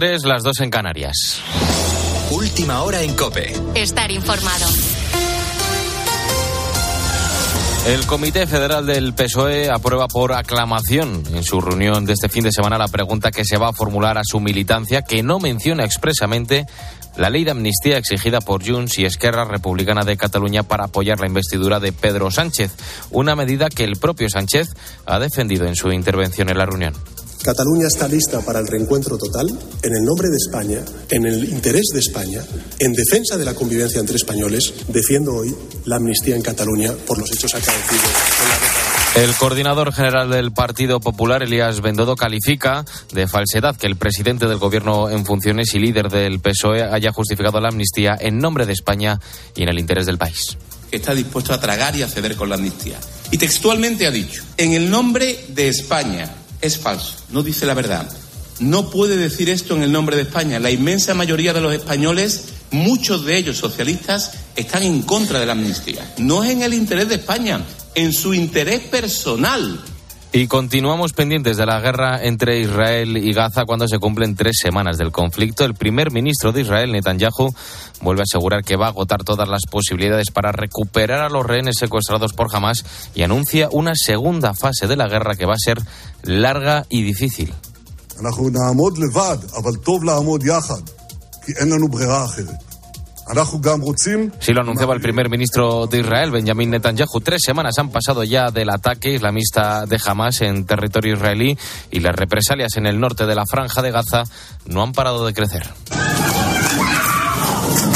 Las dos en Canarias. Última hora en Cope. Estar informado. El Comité Federal del PSOE aprueba por aclamación en su reunión de este fin de semana la pregunta que se va a formular a su militancia, que no menciona expresamente la ley de amnistía exigida por Junts y Esquerra Republicana de Cataluña para apoyar la investidura de Pedro Sánchez, una medida que el propio Sánchez ha defendido en su intervención en la reunión. Cataluña está lista para el reencuentro total en el nombre de España, en el interés de España, en defensa de la convivencia entre españoles. Defiendo hoy la amnistía en Cataluña por los hechos acaecidos en la década. El coordinador general del Partido Popular, Elías Bendodo, califica de falsedad que el presidente del gobierno en funciones y líder del PSOE haya justificado la amnistía en nombre de España y en el interés del país. Está dispuesto a tragar y a ceder con la amnistía. Y textualmente ha dicho, en el nombre de España, es falso, no dice la verdad. No puede decir esto en el nombre de España. La inmensa mayoría de los españoles, muchos de ellos socialistas, están en contra de la amnistía. No es en el interés de España, en su interés personal. Y continuamos pendientes de la guerra entre Israel y Gaza cuando se cumplen tres semanas del conflicto. El primer ministro de Israel, Netanyahu, vuelve a asegurar que va a agotar todas las posibilidades para recuperar a los rehenes secuestrados por Hamas y anuncia una segunda fase de la guerra que va a ser larga y difícil. Sí lo anunciaba el primer ministro de Israel, Benjamin Netanyahu. Tres semanas han pasado ya del ataque islamista de Hamas en territorio israelí y las represalias en el norte de la franja de Gaza no han parado de crecer.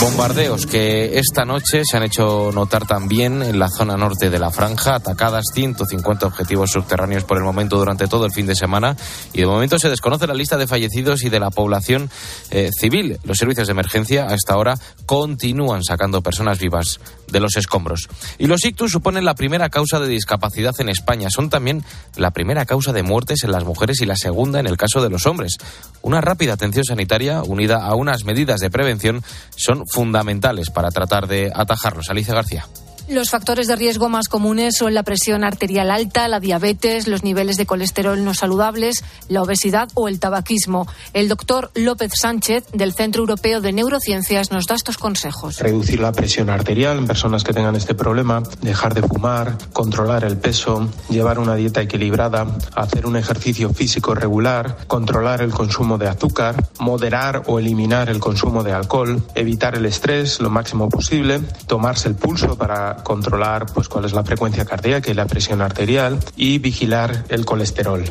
Bombardeos que esta noche se han hecho notar también en la zona norte de la franja, atacadas 150 objetivos subterráneos por el momento durante todo el fin de semana y de momento se desconoce la lista de fallecidos y de la población eh, civil. Los servicios de emergencia a esta hora continúan sacando personas vivas de los escombros. Y los ictus suponen la primera causa de discapacidad en España. Son también la primera causa de muertes en las mujeres y la segunda en el caso de los hombres. Una rápida atención sanitaria unida a unas medidas de prevención son fundamentales para tratar de atajarlos. Alicia García. Los factores de riesgo más comunes son la presión arterial alta, la diabetes, los niveles de colesterol no saludables, la obesidad o el tabaquismo. El doctor López Sánchez, del Centro Europeo de Neurociencias, nos da estos consejos. Reducir la presión arterial en personas que tengan este problema, dejar de fumar, controlar el peso, llevar una dieta equilibrada, hacer un ejercicio físico regular, controlar el consumo de azúcar, moderar o eliminar el consumo de alcohol, evitar el estrés lo máximo posible, tomarse el pulso para controlar pues cuál es la frecuencia cardíaca y la presión arterial y vigilar el colesterol.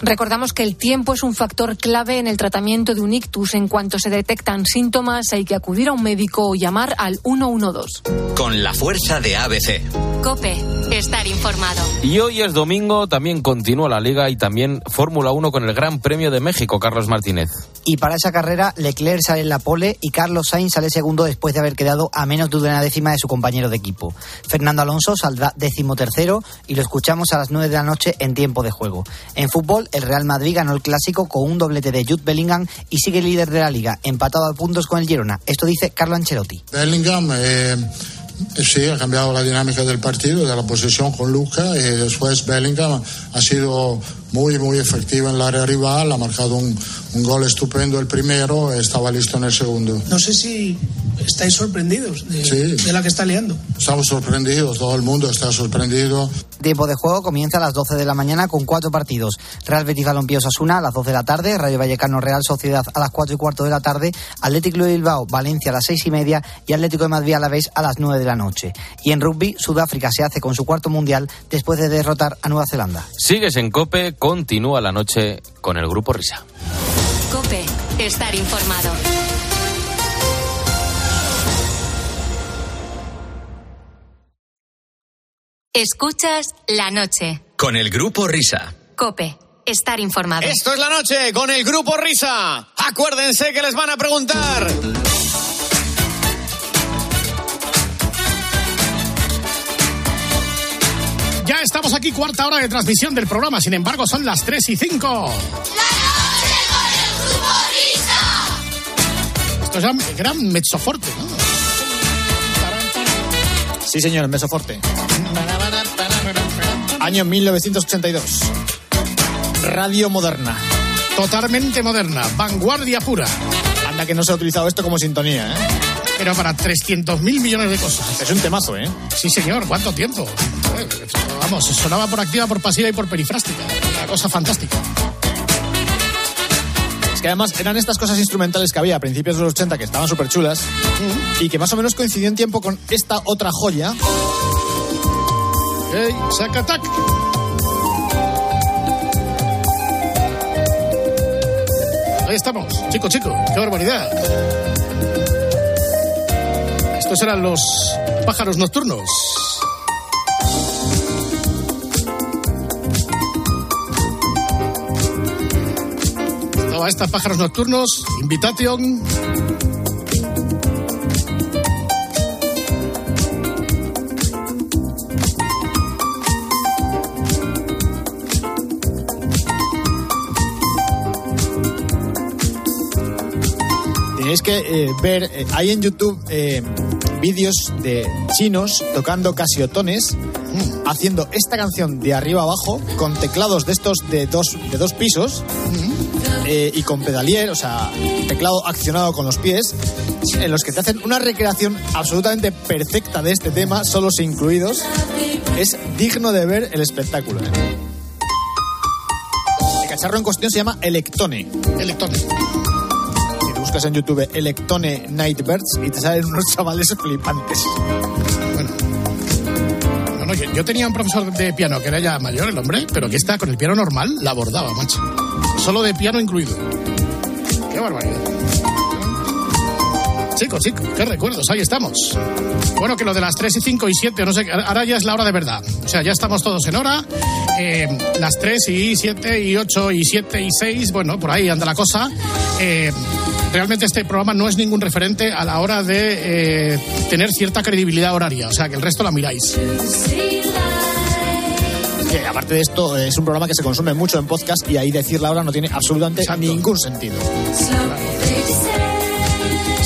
Recordamos que el tiempo es un factor clave en el tratamiento de un ictus. En cuanto se detectan síntomas, hay que acudir a un médico o llamar al 112. Con la fuerza de ABC. Cope, estar informado. Y hoy es domingo, también continúa la Liga y también Fórmula 1 con el Gran Premio de México, Carlos Martínez. Y para esa carrera, Leclerc sale en la pole y Carlos Sainz sale segundo después de haber quedado a menos de una décima de su compañero de equipo. Fernando Alonso saldrá decimotercero y lo escuchamos a las nueve de la noche en tiempo de juego. En fútbol, el Real Madrid ganó el clásico con un doblete de Jude Bellingham y sigue líder de la liga, empatado a puntos con el Girona. Esto dice Carlo Ancelotti. Bellingham eh, sí ha cambiado la dinámica del partido, de la posesión con Luca y después Bellingham ha sido muy, muy efectivo en el área rival, ha marcado un, un gol estupendo el primero, estaba listo en el segundo. No sé si estáis sorprendidos de, Sí. de la que está liando. Estamos sorprendidos, todo el mundo está sorprendido. Tiempo de juego comienza a las 12 de la mañana con cuatro partidos. Real Betis Balompié Osasuna a las 12 de la tarde, Rayo Vallecano Real Sociedad a las 4 y cuarto de la tarde, Atlético de Bilbao Valencia a las 6 y media y Atlético de Madrid a la vez a las 9 de la noche. Y en rugby, Sudáfrica se hace con su cuarto mundial después de derrotar a Nueva Zelanda. Sigues en Cope, continúa la noche con el Grupo Risa. Cope, estar informado. Escuchas la noche. Con el Grupo Risa. Cope, estar informado. Esto es la noche con el grupo Risa. Acuérdense que les van a preguntar. Ya estamos aquí, cuarta hora de transmisión del programa. Sin embargo, son las 3 y 5. Esto es un gran mezzoforte, ¿no? Sí, señor, el mesoforte. Año 1982. Radio Moderna. Totalmente moderna, vanguardia pura. Anda que no se ha utilizado esto como sintonía, ¿eh? Pero para 300 mil millones de cosas. Es un temazo, ¿eh? Sí, señor, ¿cuánto tiempo? Vamos, sonaba por activa, por pasiva y por perifrástica. Una cosa fantástica. Es que además eran estas cosas instrumentales que había a principios de los 80 que estaban súper chulas y que más o menos coincidió en tiempo con esta otra joya. ¡Ey, Zacatac! Ahí estamos, chico, chico, qué barbaridad. Estos eran los pájaros nocturnos. Estaba esta pájaros nocturnos, Invitation. Tenéis que eh, ver, eh, hay en YouTube eh, vídeos de chinos tocando casiotones haciendo esta canción de arriba abajo con teclados de estos de dos, de dos pisos eh, y con pedalier, o sea, teclado accionado con los pies, en los que te hacen una recreación absolutamente perfecta de este tema, solos incluidos. Es digno de ver el espectáculo. ¿eh? El cacharro en cuestión se llama Electone. Electone. Buscas en YouTube Electone Nightbirds y te salen unos chavales flipantes. No, no, yo, yo tenía un profesor de piano que era ya mayor, el hombre, pero que está con el piano normal, la abordaba, macho. Solo de piano incluido. Qué barbaridad. Chicos, chicos, qué recuerdos, ahí estamos. Bueno, que lo de las 3 y 5 y 7, no sé, ahora ya es la hora de verdad. O sea, ya estamos todos en hora. Eh, las 3 y 7 y 8 y 7 y 6, bueno, por ahí anda la cosa. Eh, realmente este programa no es ningún referente a la hora de eh, tener cierta credibilidad horaria. O sea, que el resto la miráis. Que aparte de esto, es un programa que se consume mucho en podcast y ahí decir la hora no tiene absolutamente ningún sentido.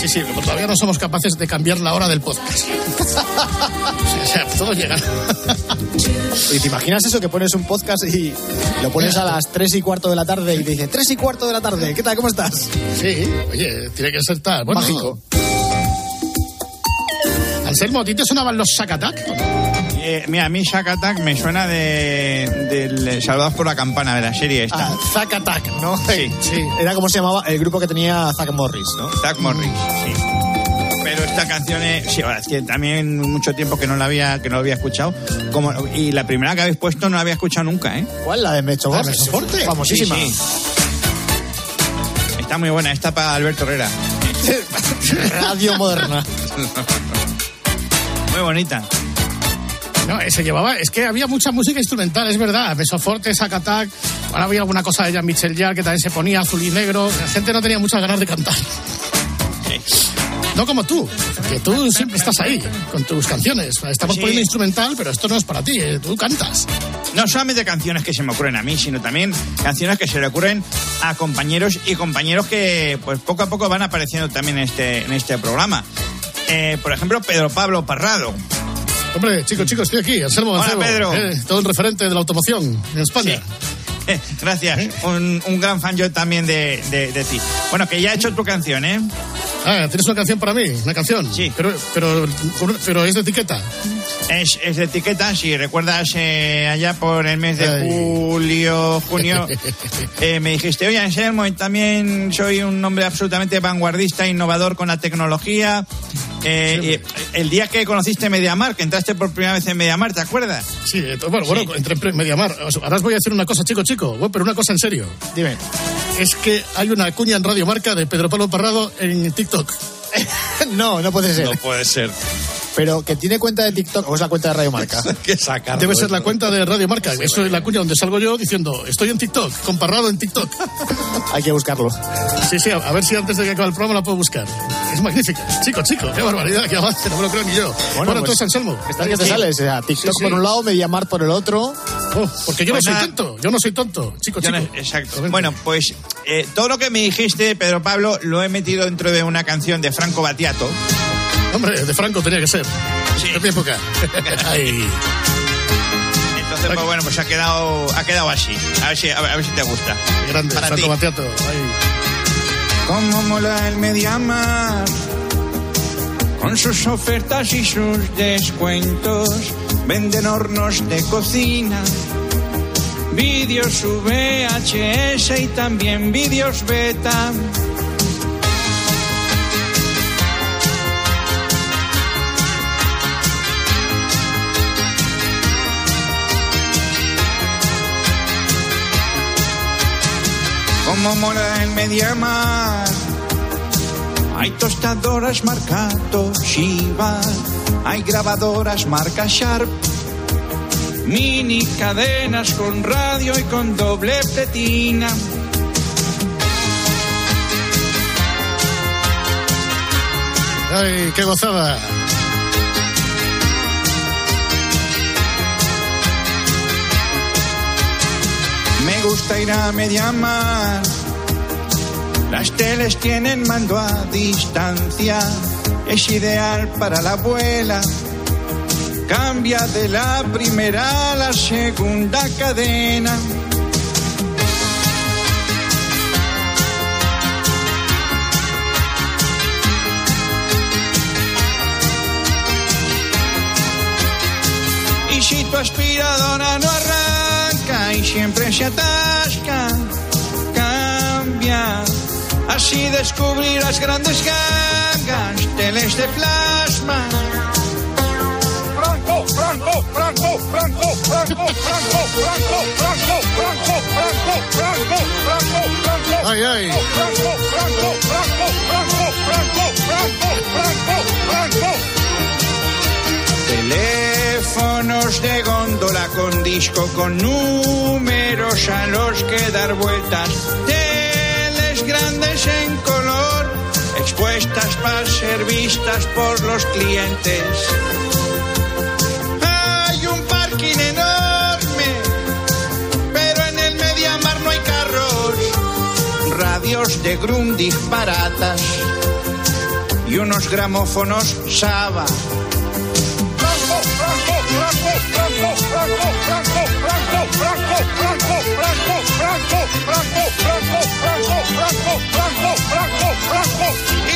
Sí, sí, pero todavía no somos capaces de cambiar la hora del podcast. o sea, todo llega. ¿Y te imaginas eso que pones un podcast y lo pones a las 3 y cuarto de la tarde y te dice 3 y cuarto de la tarde, ¿qué tal? ¿Cómo estás? Sí, oye, tiene que ser tal. Bueno, Mágico. Anselmo, ¿a ti te sonaban los Sakatak? Eh, mira, a mí Shack Attack me suena de, del Salvados por la Campana, de la serie esta. Ah, Zack Attack, ¿no? Sí, sí. Era como se llamaba el grupo que tenía Zack Morris, ¿no? Zack Morris, sí. Pero esta canción es, sí, ahora es que también mucho tiempo que no la había, que no la había escuchado. Como, y la primera que habéis puesto no la había escuchado nunca, ¿eh? ¿Cuál? La de Mecho ¿La de Box. Mecho Forte? Famosísima. Sí. Está muy buena, esta para Alberto Herrera. Radio moderna. Muy bonita. No, eh, se llevaba, es que había mucha música instrumental, es verdad. Mesoforte, Sakatak, ahora había alguna cosa de Jean Michel Jarre que también se ponía azul y negro. La gente no tenía muchas ganas de cantar. No como tú, que tú siempre estás ahí con tus canciones. Estamos Sí. poniendo instrumental, pero esto no es para ti, eh, tú cantas. No solamente canciones que se me ocurren a mí, sino también canciones que se le ocurren a compañeros y compañeros que pues poco a poco van apareciendo también en este, en este programa. Eh, por ejemplo, Pedro Pablo Parrado. Hombre, chicos, chicos, estoy aquí, Anselmo Hola, Mancebo, Pedro. eh, todo el referente de la automoción en España. Eh, gracias, un, un gran fan yo también de, de- de ti. Bueno, que ya he hecho tu canción, ¿eh? Ah, ¿tienes una canción para mí? ¿Una canción? Sí. Pero, pero, pero es de etiqueta. Es, es de etiqueta, si recuerdas eh, allá por el mes de Ay. julio, junio, eh, me dijiste, oye Anselmo, también soy un hombre absolutamente vanguardista, innovador con la tecnología. Eh, el día que conociste Mediamar, que entraste por primera vez en Mediamar, ¿te acuerdas? Sí, eh, bueno, bueno, entre en Mediamar. Ahora os voy a decir una cosa, chico, chico, pero una cosa en serio. Dime. Es que hay una cuña en Radio Marca de Pedro Pablo Parrado en TikTok. no, no puede ser. puede ser. Pero que tiene cuenta de TikTok o es la cuenta de Radio Marca. que sacarlo. Debe ser la cuenta de Radio Marca. Eso es la cuña donde salgo yo diciendo, estoy en TikTok, con Parrado en TikTok. Hay que buscarlo. Sí, sí, a, ver si antes de que acabe el programa la puedo buscar. Es magnífica. Chico, chico, qué barbaridad, qué avance, no me lo creo ni yo. Bueno, pues, entonces, Anselmo. Estás que te sales, o sea, TikTok Sí, sí. por un lado, Mediamar por el otro. Oh, porque yo Pues no soy nada. tonto, yo no soy tonto. Chico, chico. no- exacto. Bueno, pues eh, todo lo que me dijiste, Pedro Pablo, lo he metido dentro de una canción de Franco Battiato. Hombre, de Franco tenía que ser. Sí. De mi época. Ay. Entonces, pues bueno, pues ha quedado, ha quedado así. A ver si, a ver, a ver si te gusta. Grande, Para Santo ti. Batiato. Ahí. Cómo mola el Mediamar con sus ofertas y sus descuentos. Venden hornos de cocina, vídeos VHS y también vídeos beta. Como mola el Mediamar. Hay tostadoras marca Toshiba, hay grabadoras marca Sharp, mini cadenas con radio y con doble pletina. Ay, qué gozada. Me gusta ir a Mediamar. Las teles tienen mando a distancia. Es ideal para la abuela. Cambia de la primera a la segunda cadena. Y si tu aspiradora no arranca y siempre se atasca, cambia. Así descubrirás grandes gangas, teles de plasma. Franco, Franco, Franco, Franco, Franco, Franco, Franco, Franco, Franco, Franco, Franco, Franco, Franco. Ay, ay. Franco, Franco, Franco, Franco, Franco, Franco, Franco, Franco. Teléfonos de góndola con disco con números a los que dar vueltas. Grandes en color, expuestas para ser vistas por los clientes. Hay un parking enorme, pero en el Mediamar no hay carros. Radios de Grundig baratas y unos gramófonos Saba.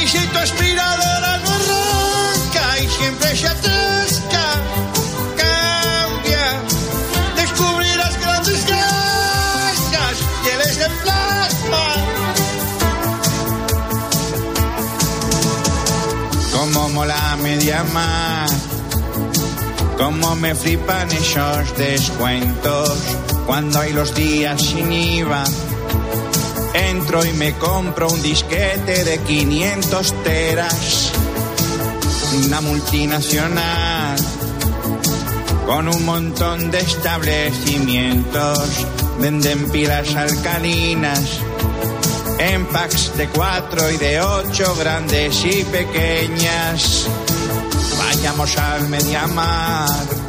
Y si tu aspiradora no arranca y siempre se atasca, cambia. Descubrirás grandes gasas, teles de plasma. Como mola media más. Cómo me flipan esos descuentos cuando hay los días sin IVA. Entro y me compro un disquete de 500 teras. Una multinacional con un montón de establecimientos. Venden pilas alcalinas en packs de 4 y de 8 grandes y pequeñas. Vayamos al Mediamar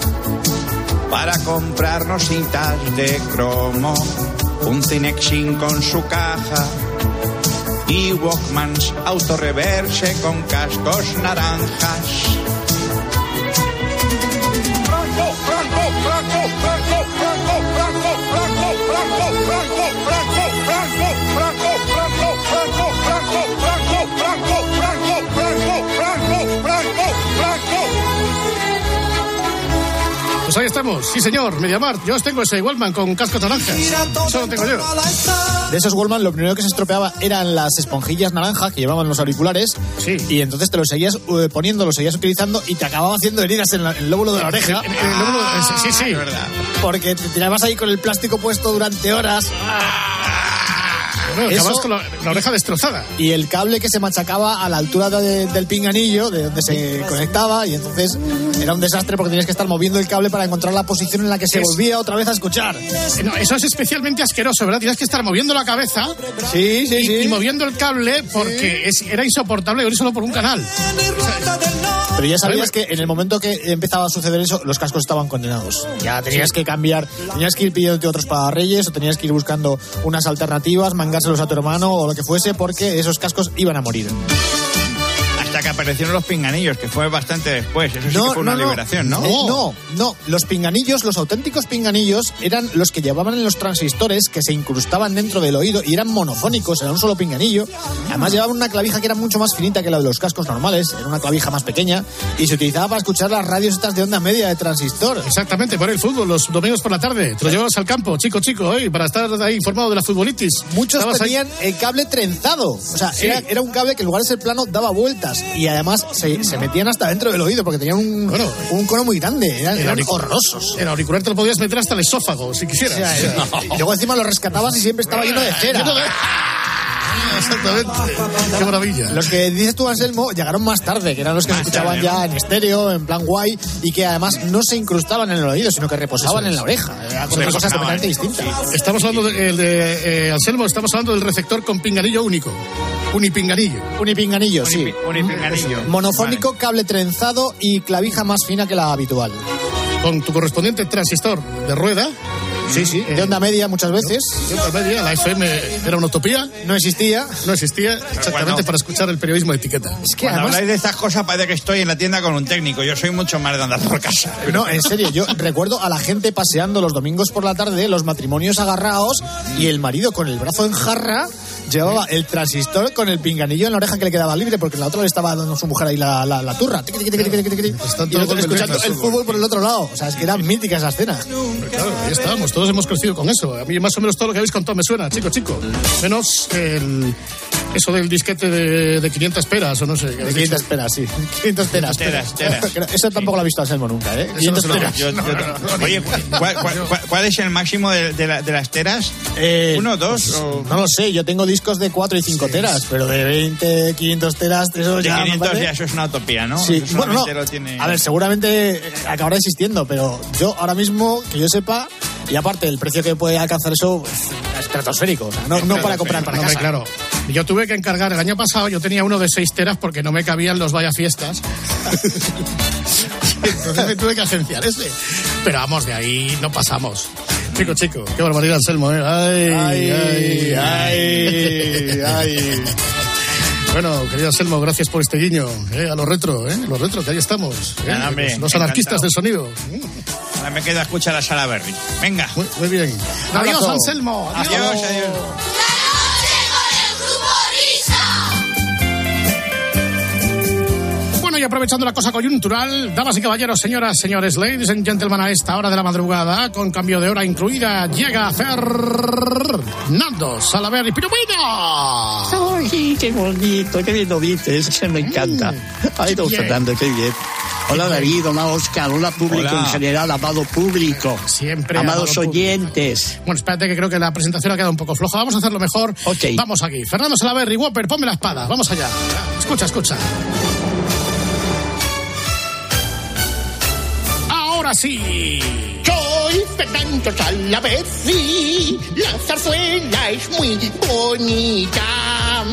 para comprarnos cintas de cromo, un Cinexin con su caja y Walkmans autorreverse con cascos naranjas. Franco, Franco, Franco, Franco, Franco. Pues ahí estamos, sí señor, Mediamar. Yo os tengo ese Wallman con cascos naranjas. Eso lo tengo yo. De esos Wallman, lo primero que se estropeaba eran las esponjillas naranjas que llevaban los auriculares. Sí. Y entonces te los seguías eh, poniendo, los seguías utilizando y te acababa haciendo heridas en, la- en el lóbulo de la oreja. En- en el lóbulo- eh, sí, sí. Porque te tirabas ahí con el plástico puesto durante horas. Bueno, Eso- con la, la oreja destrozada. Y el cable que se machacaba a la altura de- del pinganillo, de donde se conectaba, y entonces era un desastre porque tenías que estar moviendo el cable para encontrar la posición en la que se Es- volvía otra vez a escuchar. Eh, no, eso es especialmente asqueroso, ¿verdad? Tienes que estar moviendo la cabeza Sí, sí, y, sí. y moviendo el cable porque es- era insoportable oír solo por un canal. Pero ya sabías que en el momento que empezaba a suceder eso, los cascos estaban condenados. Ya tenías que cambiar, tenías que ir pidiéndote otros para Reyes o tenías que ir buscando unas alternativas, mangárselos a tu hermano o lo que fuese, porque esos cascos iban a morir. Hasta que aparecieron los pinganillos, que fue bastante después. Eso sí que fue una liberación, ¿no? Eh, no, no. Los pinganillos, los auténticos pinganillos, eran los que llevaban en los transistores que se incrustaban dentro del oído y eran monofónicos, era un solo pinganillo. Además llevaban una clavija que era mucho más finita que la de los cascos normales, era una clavija más pequeña y se utilizaba para escuchar las radios estas de onda media de transistor. Exactamente, por el fútbol, los domingos por la tarde. Te lo llevas al campo, chico, chico, hoy, para estar ahí informado de la futbolitis. Muchos Estabas ahí- tenían el cable trenzado. O sea, Sí. era, era un cable que en lugar de ser plano daba vueltas. Y además se, se metían hasta dentro del oído porque tenían un, un cono muy grande. Eran, horrorosos. El auricular te lo podías meter hasta el esófago, si quisieras. O sea, era- y luego encima lo rescatabas y siempre estaba lleno de cera. Exactamente. Qué maravilla. Los que dices tú, Anselmo, llegaron más tarde, que eran los que se escuchaban ya en estéreo, en plan guay, y que además no se incrustaban en el oído, sino que reposaban en la oreja. Era cosa- cosas completamente distintas. Estamos hablando de, el de eh, Anselmo, estamos hablando del receptor con pinganillo único. Unipinganillo. Unipinganillo, sí. Unipinganillo. Monofónico, cable trenzado y clavija más fina que la habitual. Con tu correspondiente transistor de rueda. Sí, sí, de onda media muchas veces. De onda media, la FM era una utopía. No existía. No existía exactamente Cuando- para escuchar el periodismo de etiqueta. Es que Cuando además... habláis de estas cosas parece que estoy en la tienda con un técnico. Yo soy mucho más de andar por casa. No, en serio, yo recuerdo a la gente paseando los domingos por la tarde, los matrimonios agarrados y el marido con el brazo en jarra llevaba el transistor con el pinganillo en la oreja que le quedaba libre porque en la otra le estaba dando a su mujer ahí la, la, la turra. Tiqui, tiqui, tiqui, Y el otro escuchando el fútbol por el otro lado. O sea, es que era mítica esa escena. Claro, ahí estábamos, todos hemos crecido con eso. A mí más o menos todo lo que habéis contado me suena, chico, chico. Menos el, eso del disquete de, de 500 peras o no sé. De 500 peras, sí. 500 teras. Teras, teras. Eso tampoco lo ha visto Anselmo nunca, ¿eh? 500 no se lo- teras. Yo- yo- oye, ¿cuál, cuál- cuál- cuál es el máximo de, de la- de las teras? Eh, ¿Uno, dos? o- No lo sé, yo tengo discos de 4 y 5 teras, pero de 20, 500 teras, eso De ya me 500 parece- ya eso es una utopía, ¿no? Sí, Eso bueno, no. lo tiene- A ver, seguramente eh, acabará existiendo, pero yo ahora mismo, que yo sepa, y aparte el precio que puede alcanzar eso pues, es estratosférico. o sea, no, no para comprar para No, casa. hombre, claro. Yo tuve que encargar, el año pasado yo tenía uno de 6 teras porque no me cabían los vaya fiestas. Entonces me tuve que agenciar ese. Pero vamos, de ahí no pasamos. Chico, chico, qué barbaridad, Anselmo, ¿eh? Ay, ay, ay, ay. Bueno, querido Anselmo, gracias por este guiño, ¿eh? A los retro, ¿eh? Los retro, que ahí estamos. ¿eh? Nada, los, los anarquistas del sonido. Ahora me queda escuchar a Sara Berry. Venga. Muy, muy bien. Adiós. Anselmo. Adiós, adiós. Bueno, aprovechando la cosa coyuntural, damas y caballeros, señoras, señores, ladies and gentlemen, a esta hora de la madrugada, con cambio de hora incluida, llega Fernando Salaver y. ¡Ay, qué bonito! ¡Qué bien lo dices! Me encanta. Ay, don. Fernando, qué bien. Hola David, hola Oscar, hola público Hola. en general, amado público, Siempre. amados amado público. oyentes. Bueno, espérate que creo que la presentación ha quedado un poco floja. Vamos a hacerlo mejor. Ok. Vamos aquí. Fernando Salaver y Whopper, ponme la espada. Vamos allá. Escucha, escucha. Ahora sí. Soy Fernando Salaverri, la zarzuela es muy bonita.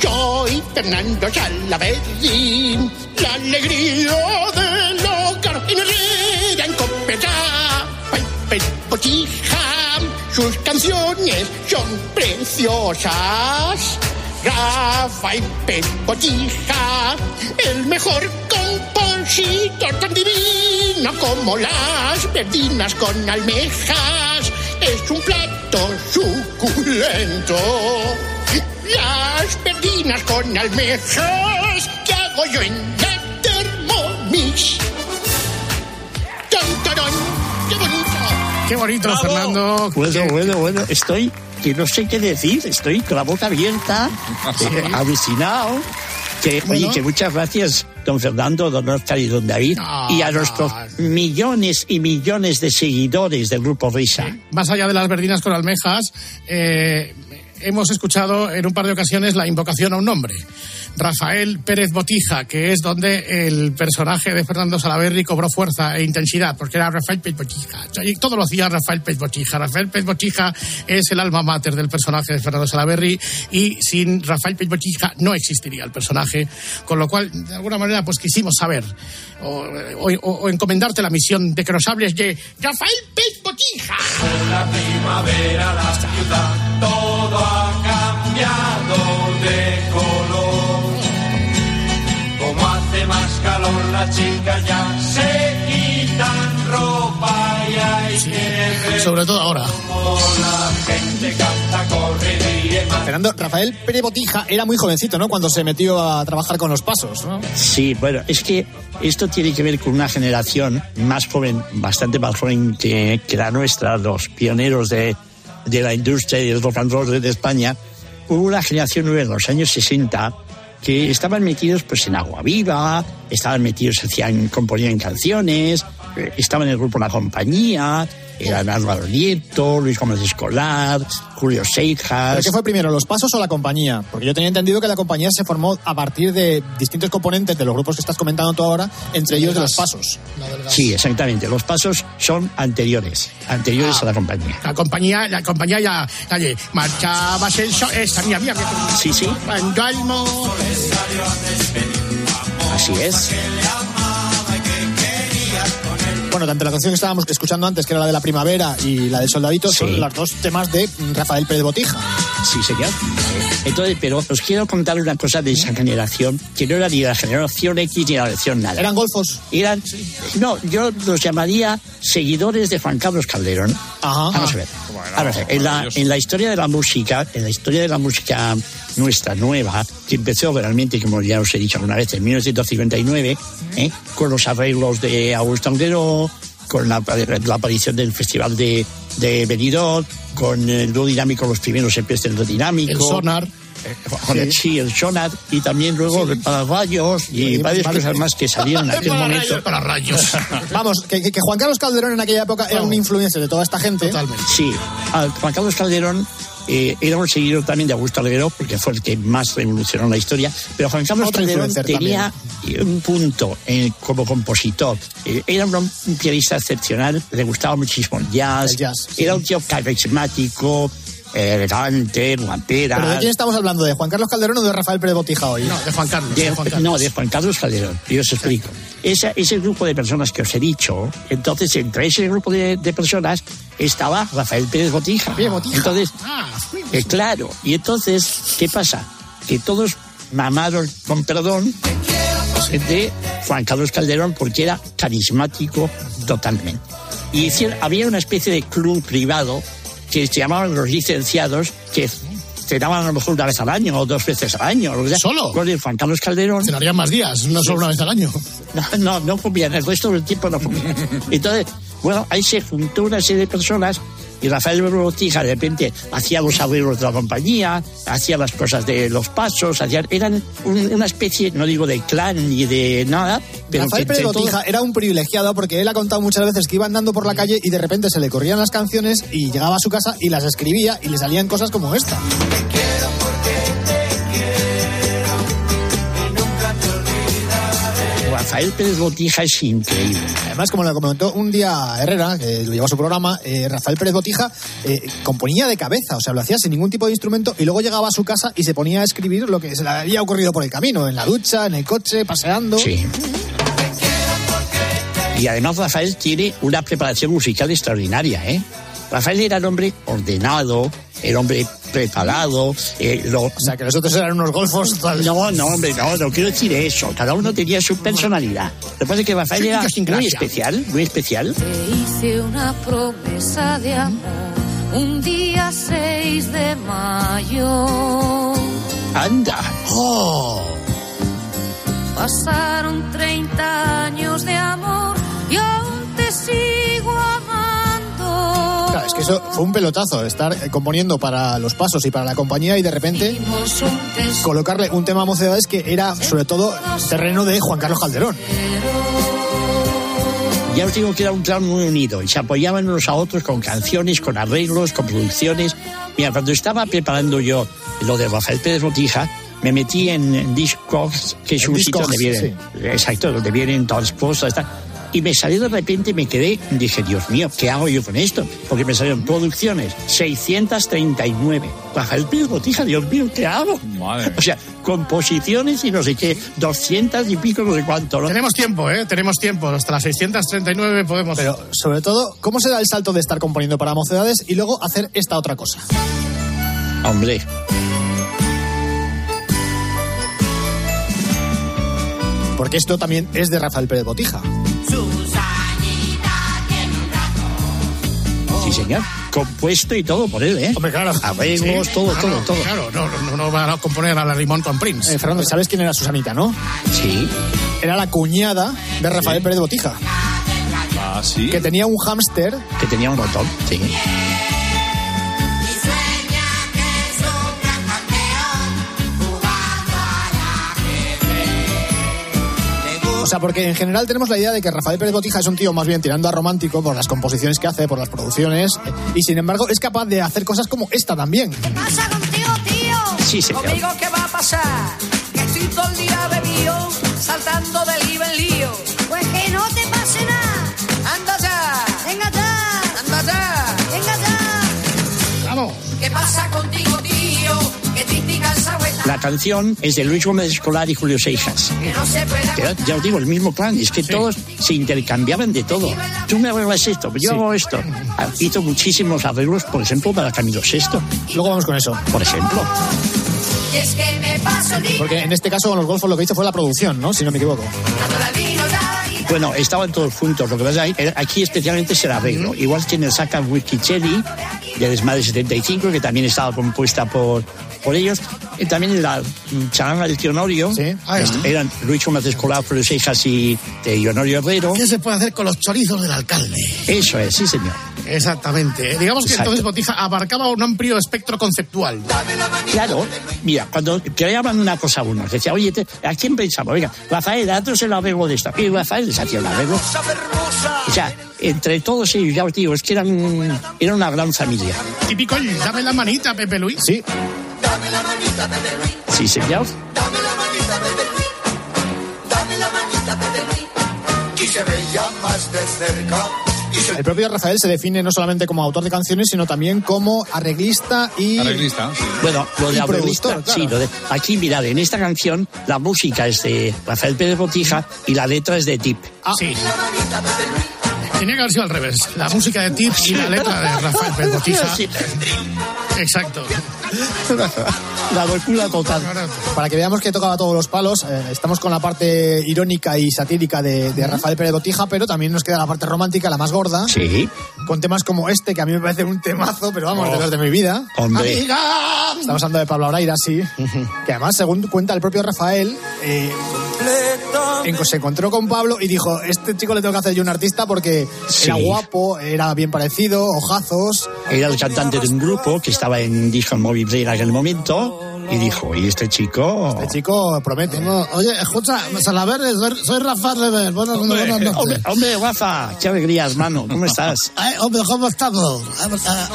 Soy Fernando Salaverri, la alegría del hogar en Herrera, en Copeta, Piper, Botija. Sus canciones son preciosas. Rafael Botija, el mejor compositor tan divino como las verdinas con almejas. Es un plato suculento. Las verdinas con almejas que hago yo en la Thermomix. ¡Tan, tarán! ¡Qué bonito! Qué bonito, Fernando. Bueno, bueno, bueno, estoy, que no sé qué decir, estoy con la boca abierta, eh, alucinado. Que, Bueno. Oye, que muchas gracias, don Fernando, don Oscar y don David, No, y a no. nuestros millones y millones de seguidores del Grupo Risa. Más allá de las verdinas con almejas, eh, hemos escuchado en un par de ocasiones la invocación a un nombre. Rafael Pérez Botija, que es donde el personaje de Fernando Salaverry cobró fuerza e intensidad, porque era Rafael Pérez Botija. Y todo lo hacía Rafael Pérez Botija. Rafael Pérez Botija es el alma mater del personaje de Fernando Salaverry y sin Rafael Pérez Botija no existiría el personaje, con lo cual, de alguna manera, pues quisimos saber o, o- o encomendarte la misión de que nos hables de Rafael Pérez Botija. la primavera, la ciudad, todo cambiado de color. las chicas ya se quitan ropa y Sobre todo ahora. como la gente canta, corre, ríe, más. Fernando, Rafael Pérez Botija era muy jovencito, ¿no? Cuando se metió a trabajar con los pasos, ¿no? Sí, bueno, es que esto tiene que ver con una generación más joven, bastante más joven que, que la nuestra, los pioneros de, de la industria y del rock and roll de España. Hubo una generación nueva en los años 60 que estaban metidos pues en Agua Viva, estaban metidos, hacían, componían canciones, eh, estaban en el grupo La Compañía, eran Álvaro Nieto, Luis Gómez Escolar, Julio Seijas. ¿Pero qué fue primero, los pasos o la compañía? Porque yo tenía entendido que la compañía se formó a partir de distintos componentes de los grupos que estás comentando tú ahora, entre ellos de los pasos. Sí, exactamente. Los pasos son anteriores, anteriores Ah. a la compañía. La compañía, la compañía ya, calle, marchabas el sol, esta, mira, mira. Sí, sí. Cuando Así es. Bueno, tanto la canción que estábamos escuchando antes, que era la de la primavera, y la del soldadito, son las dos temas de Rafael Pérez Botija. Sí, señor. Entonces, pero os quiero contar una cosa de esa generación, que no era ni la generación X ni la generación nada. ¿Eran golfos? Eran, no, yo los llamaría seguidores de Juan Carlos Calderón. Vamos a ver. Vamos a ver, En, la, en la historia de la música, en la historia de la música nuestra, nueva, que empezó realmente, como ya os he dicho alguna vez, en 1959, ¿eh? con los arreglos de Augusto Alguero, con la, aparición del Festival de, de Benidorm, con el dúo dinámico, los primeros empiezan el dinámico. El. Con el, sí, el sonar y también luego el pararrayos y varias cosas más que salieron en aquel momento. Para rayos. Vamos, que, que- Juan Carlos Calderón en aquella época era un influencer de toda esta gente. Totalmente. Sí, a Juan Carlos Calderón eh, era un seguidor también de Augusto Alguero, porque fue el que más revolucionó la historia, pero Juan Carlos Otro Calderón tenía un punto eh, como compositor. Eh, era un, un pianista excepcional, le gustaba muchísimo el jazz, El jazz, sí. era un tío carismático, eh, elegante, guapera. ¿Pero de quién estamos hablando? ¿De Juan Carlos Calderón o de Rafael Pérez Botija hoy? No, de Juan Carlos. De- de Juan Carlos. no, de Juan Carlos Calderón. Yo os explico. Esa- ese grupo de personas que os he dicho, entonces entre ese grupo de, de personas estaba Rafael Pérez Botija. Entonces, Ah, eh, claro, y entonces, ¿qué pasa? Que todos mamaron, con perdón, de Juan Carlos Calderón porque era carismático totalmente. Y hicieron- había una especie de club privado que se llamaban los licenciados, que cenaban a lo mejor una vez al año o dos veces al año. lo que sea, ¿Solo? Con el Juan Carlos Calderón. Cenarían más días, no solo una vez al año. No, no, no comían, el resto del tiempo no comían. Entonces, bueno, ahí se juntó una serie de personas y Rafael Botija de repente hacía los arreglos de la compañía, hacía las cosas de los pasos, hacían, eran un- una especie, no digo de clan ni de nada, pero Rafael Pérez Botija era un privilegiado porque él ha contado muchas veces que iba andando por la calle y de repente se le corrían las canciones y llegaba a su casa y las escribía y le salían cosas como esta. Rafael Pérez Botija es increíble. Además, como le comentó un día Herrera, que lo llevó a su programa, eh, Rafael Pérez Botija eh, componía de cabeza, o sea, lo hacía sin ningún tipo de instrumento y luego llegaba a su casa y se ponía a escribir lo que se le había ocurrido por el camino, en la ducha, en el coche, paseando. Sí. Y además Rafael tiene una preparación musical extraordinaria, ¿eh? Rafael era el hombre ordenado, el hombre preparado, eh, lo... O sea, que los otros eran unos golfos. tal. No, no, hombre, no, no quiero decir eso. Cada uno tenía su personalidad. Lo que pasa es que Rafael Sí, era muy especial, muy especial. Te hice una promesa de amor un día 6 de mayo. Anda. ¡Oh! Pasaron 30 años de amor es que eso fue un pelotazo, estar eh, componiendo para los pasos y para la compañía y de repente colocarle un tema a Mocedades que era sobre todo terreno de Juan Carlos Calderón. Ya os digo que era un clan muy unido y se apoyaban unos a otros con canciones, con arreglos, con producciones. Mira, cuando estaba preparando yo lo de Rafael Pérez Botija, me metí en, en Discogs, que es un sitio donde vienen, exacto, donde vienen todas las cosas. tal. Y me salió de repente, me quedé, dije, Dios mío, ¿qué hago yo con esto? Porque me salieron producciones, 639. Rafael Pérez Botija, Dios mío, ¿qué hago? O sea, composiciones y no sé qué, 200 y pico, no sé cuánto. ¿no? Tenemos tiempo, ¿eh? Tenemos tiempo. Hasta las 639 podemos... Pero sobre todo, ¿cómo se da el salto de estar componiendo para Mocedades y luego hacer esta otra cosa? Hombre, porque esto también es de Rafael Pérez Botija. Sí, señor. Compuesto y todo por él, ¿eh? Hombre, claro. Arreglos, Sí, todo, todo, todo. Claro, no, no, no van a componer a la Limón con Prince. Eh, Fernando, ¿sabes quién era Susanita, no? Sí. Era la cuñada de Rafael Pérez Botija, Ah, sí. que tenía un hámster Que tenía un botón, sí. Sea, porque en general tenemos la idea de que Rafael Pérez Botija es un tío más bien tirando a romántico por las composiciones que hace, por las producciones, eh, y sin embargo es capaz de hacer cosas como esta también. pasa contigo, tío? Sí, señor. ¿Conmigo qué va a pasar? Que estoy todo el día bebido, saltando de lío en lío. Pues que no te pase nada. ¡Anda ya! Venga ya, ¡Anda ya! venga ya. Vamos. ¿Qué pasa contigo, La canción es de Luis Gómez Escolar y Julio se Que ya os digo, el mismo clan, es que todos se intercambiaban de todo. Tú me arreglas esto, yo hago esto. Ah, Hizo muchísimos arreglos, por ejemplo, para Camilo VI, Luego vamos con eso. por ejemplo. Porque en este caso con los golfos lo que hizo fue la producción, ¿no? Si no me equivoco. Bueno, estaban todos juntos, lo que pasa es que aquí especialmente es el arreglo. Igual que en el Saca Wikicheli, de Desmadre 75, que también estaba compuesta por, por ellos. Y también la charanga del tío Honorio, Ah, eran Luis Gómez Escolar, Julio Seixas y de Honorio Herrero. ¿Qué se puede hacer con los chorizos del alcalde? Eso es, sí señor. Exactamente. Digamos que Exacto. entonces Botija abarcaba un amplio espectro conceptual. Claro, mira, cuando creaban una cosa unos, decía, oye, te- ¿a quién pensamos? Venga, Rafael, haznos el arreglo de esta. Y Rafael les hacía el arreglo. O sea, entre todos ellos, ya os digo, es que eran, era una gran familia. Típico dame la manita, Pepe Luis. Sí. Sí, señor. Y se veía más de cerca. El propio Rafael se define no solamente como autor de canciones, sino también como arreglista y... Arreglista, sí. Bueno, lo de arreglista, productor, claro. sí, lo de, aquí mirad, en esta canción la música es de Rafael Pérez Botija y la letra es de Tip. Sí. Tenía que haber sido al revés. La música de Tips y la letra de Rafael Pérez Botija. Exacto. C'est pas ça. La locura total. Para que veamos que tocaba todos los palos, eh, estamos con la parte irónica y satírica de, de Rafael Pérez Botija, pero también nos queda la parte romántica, la más gorda, Sí, con temas como este, que a mí me parece un temazo, pero vamos, Oh. de los de mi vida. hombre. Amiga. Estamos hablando de Pablo Abraira, sí. Que además, según cuenta el propio Rafael, eh, se encontró con Pablo y dijo, este chico le tengo que hacer yo un artista porque Sí. era guapo, era bien parecido, ojazos. Era el cantante de un grupo que estaba en Disco Móvil en aquel momento all y dijo, ¿y este chico? El chico promete. Oye, escucha, Salaver, soy, soy Rafael Lever. Buenas, buenas noches. Hombre, hombre, Rafa, qué alegría, hermano, ¿cómo estás? Ay, hombre, ¿cómo estamos?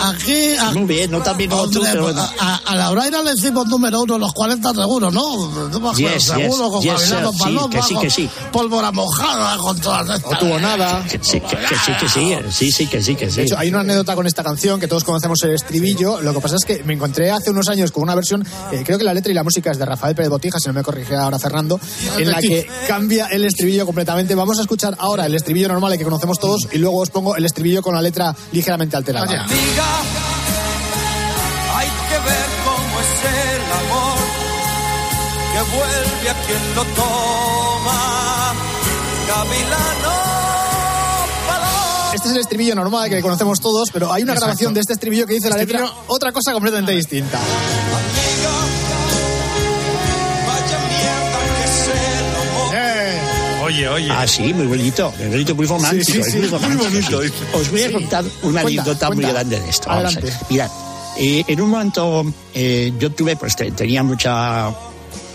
Aquí, aquí Muy bien, no tan bien como tú, Hombre, pero bueno. a, a- a la Braira le decimos número uno, los 40 seguros, ¿no? No me acuerdo, Yes, seguro, yes, con yes, sir, sí, Paloma, que sí, que sí. Pólvora mojada, con todas estas. No tuvo nada. Que sí, que, que sí, que sí, sí, sí, que sí, que sí. De hecho, hay una anécdota con esta canción que todos conocemos el estribillo. Lo que pasa es que me encontré hace unos años con una versión, eh, creo que la letra y la música es de Rafael Pérez Botija, si no me corrige ahora Fernando, en la que cambia el estribillo completamente. Vamos a escuchar ahora el estribillo normal el que conocemos todos y luego os pongo el estribillo con la letra ligeramente alterada. Hay que ver cómo es el amor que vuelve a quien lo toma. Gavilano, paloma. Este es el estribillo normal que conocemos todos, pero hay una Exacto. grabación de este estribillo que dice la letra Estribillo- otra cosa completamente distinta. Oye, oye. Ah, sí, muy bonito, muy bonito, muy romántico. Sí, sí, es sí, muy, muy romántico, bonito, sí. dice. Os voy a contar una Cuenta, anécdota muy grande de esto. Vamos a ver. Adelante. Mirad, eh, en un momento eh, yo tuve, pues te- tenía mucha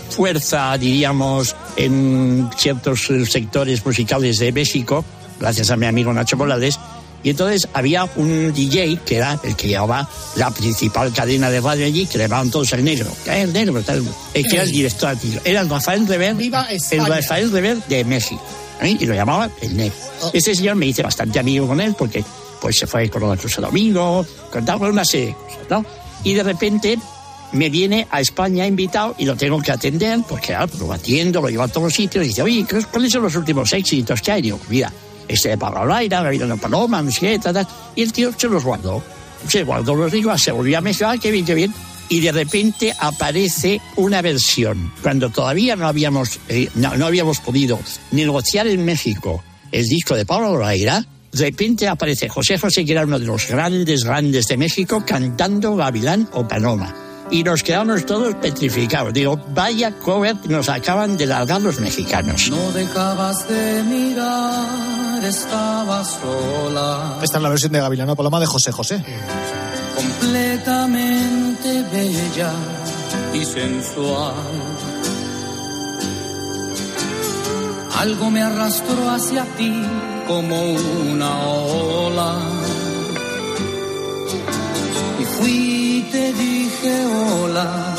fuerza, diríamos, en ciertos sectores musicales de México, gracias a mi amigo Nacho Morales. Y entonces había un DJ que era el que llevaba la principal cadena de radio allí, que le llamaban todos el negro. ¿Qué es el negro? Tal, eh, que era el director artístico. Era el Rafael Rever, el. Rafael Rever de México. ¿eh? Y lo llamaban el negro. Este señor me hice bastante amigo con él porque pues se fue con la Cruz Domingo, contaba una serie de cosas, ¿no? Y de repente me viene a España invitado y lo tengo que atender, porque claro, lo atiendo, lo llevo a todos los sitios y dice, oye, ¿qué- ¿cuáles son los últimos éxitos que hay? Y digo, mira, este de Pablo Laira, Gabriel Paloma, no sé qué. Y el tío se los guardó. Se guardó los digo, se volvió a mezclar, qué bien, qué bien. y de repente aparece una versión. Cuando todavía no habíamos, eh, no, no habíamos podido negociar en México el disco de Pablo Raira, de repente aparece José José, que era uno de los grandes, grandes de México, cantando Gavilán o Paloma. Y nos quedamos todos petrificados. Digo, vaya cover nos acaban de largar los mexicanos. No dejabas de mirar, estaba sola. Esta es la versión de Gavilano Paloma de José José. completamente bella y sensual. Algo me arrastró hacia ti como una ola. Fui y te dije hola,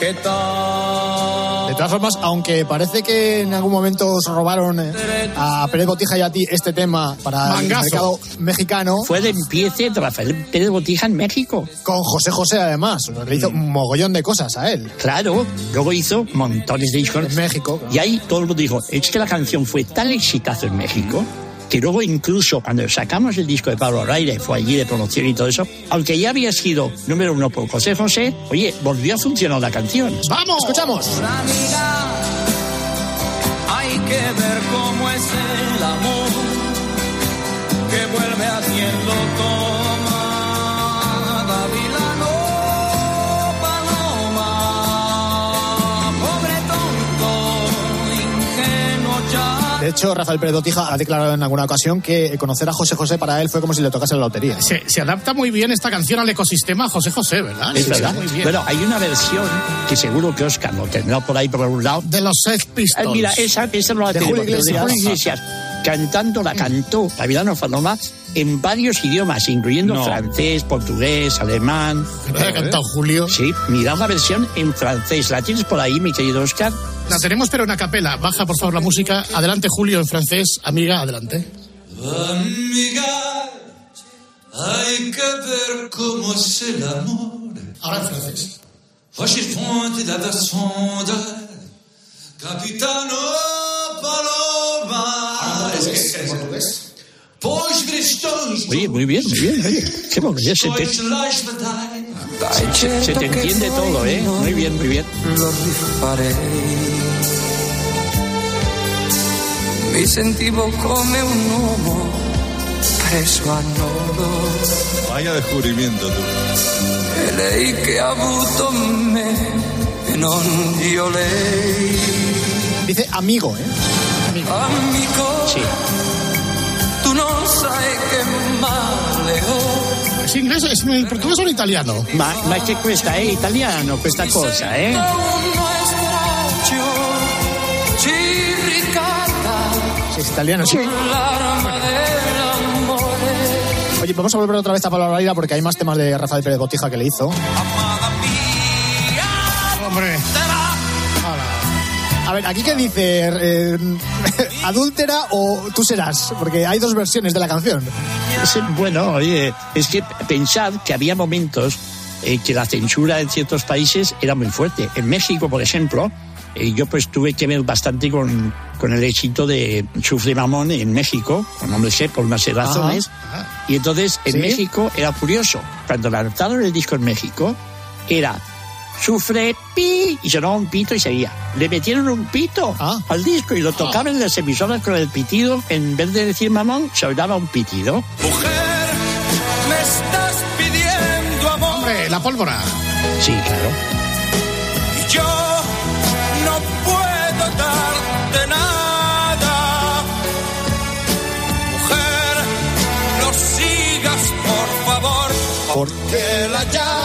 ¿qué tal? De todas formas, aunque parece que en algún momento os robaron eh, a Pérez Botija y a ti este tema para el Mangazo. mercado mexicano. Fue de empiece de Rafael Pérez Botija en México. Con José José, además. Le hizo un mogollón de cosas a él. Claro, luego hizo montones de discos. En México. Y ahí todo el mundo dijo, es que la canción fue tan exitazo en México que luego incluso cuando sacamos el disco de Pablo Raire, fue allí de promoción y todo eso, aunque ya había sido número uno por José José, oye, volvió a funcionar la canción. ¡Vamos! ¡Escuchamos! Amiga, hay que ver cómo es el amor que vuelve a quien De hecho, Rafael Pérez Botija ha declarado en alguna ocasión que conocer a José José para él fue como si le tocase la lotería. Se, se adapta muy bien esta canción al ecosistema José José, ¿verdad? Es Sí, verdad. Muy bien. Bueno, hay una versión que seguro que Oscar lo tendrá por ahí por algún lado. de los Sex Pistols. Ay, mira, esa, esa no la De tenemos, Julio Iglesias. Julio Iglesias. Cantando, la cantó Gavilano Paloma en varios idiomas, incluyendo No. francés, portugués, alemán. ¿La ha cantado Julio? Sí, mira una versión en francés. ¿La tienes por ahí, mi querido Oscar? La tenemos, pero en a capela. Baja, por favor, la música. Adelante, Julio, en francés. Amiga, adelante. Amiga, hay que ver cómo es el amor. Ahora en francés. Capitano Paloma. Es que es portugués. Pois Bristol, Oye, muy bien, muy bien. Oye, qué bueno, ya se te, se, se te entiende todo, ¿eh? Muy bien, muy bien. Mi sentivo come un uomo preso a nodo. Vaya descubrimiento tú. E lei che ha avuto me non io lei. Dice amigo, ¿eh? Amico, Sí. Non sai che male. ¿Es inglés? ¿Es en portugués o italiano? Ma, ma che questa è italiano, questa cosa, eh? Es italiano, sí. Oye, vamos a volver otra vez a Pablo Raira porque hay más temas de Rafael Pérez Botija que le hizo. Hombre. A ver, aquí qué dice, eh, adúltera o tú serás, porque hay dos versiones de la canción. Es, bueno, oye, es que pensad que había momentos en que la censura en ciertos países era muy fuerte. En México, por ejemplo, eh, yo pues tuve que ver bastante con, con el éxito de Sufre Mamón en México, no me sé, por unas razones. Y entonces en ¿Sí? México era curioso. Cuando lanzaron el disco en México, era Sufre pi y sonaba un pito y seguía. Le metieron un pito Ah. al disco y lo tocaban en las emisoras con el pitido. En vez de decir mamón, sonaba un pitido. Mujer, me estás pidiendo amor. Hombre, la pólvora. Sí, claro. Y yo no puedo darte nada. Mujer, no sigas, por favor. Porque la llama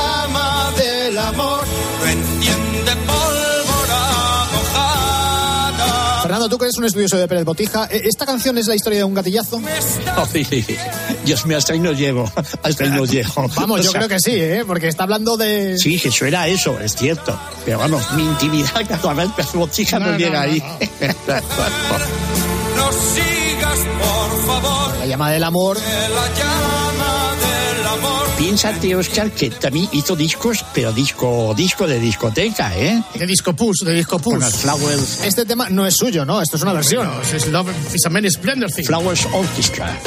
Fernando, tú que eres un estudioso de Pérez Botija, ¿eh, ¿esta canción es la historia de un gatillazo? Dios mío, hasta ahí no llego. Hasta ahí no llego. Vamos, O yo sea, creo que sí, ¿eh? porque está hablando de... Sí, que suena eso, es cierto. Pero vamos, mi intimidad cada vez botija no, llega no, ahí. No sigas, por favor. La llama del amor. La llama amor. Piénsate, Oscar, que también hizo discos, pero disco, disco de discoteca, ¿eh? De Disco Push, de Disco Push. Flowers, Este tema no es suyo, ¿no? Esto es una versión. Es Love is a Many Splendor Thing. Flowers Orchestra.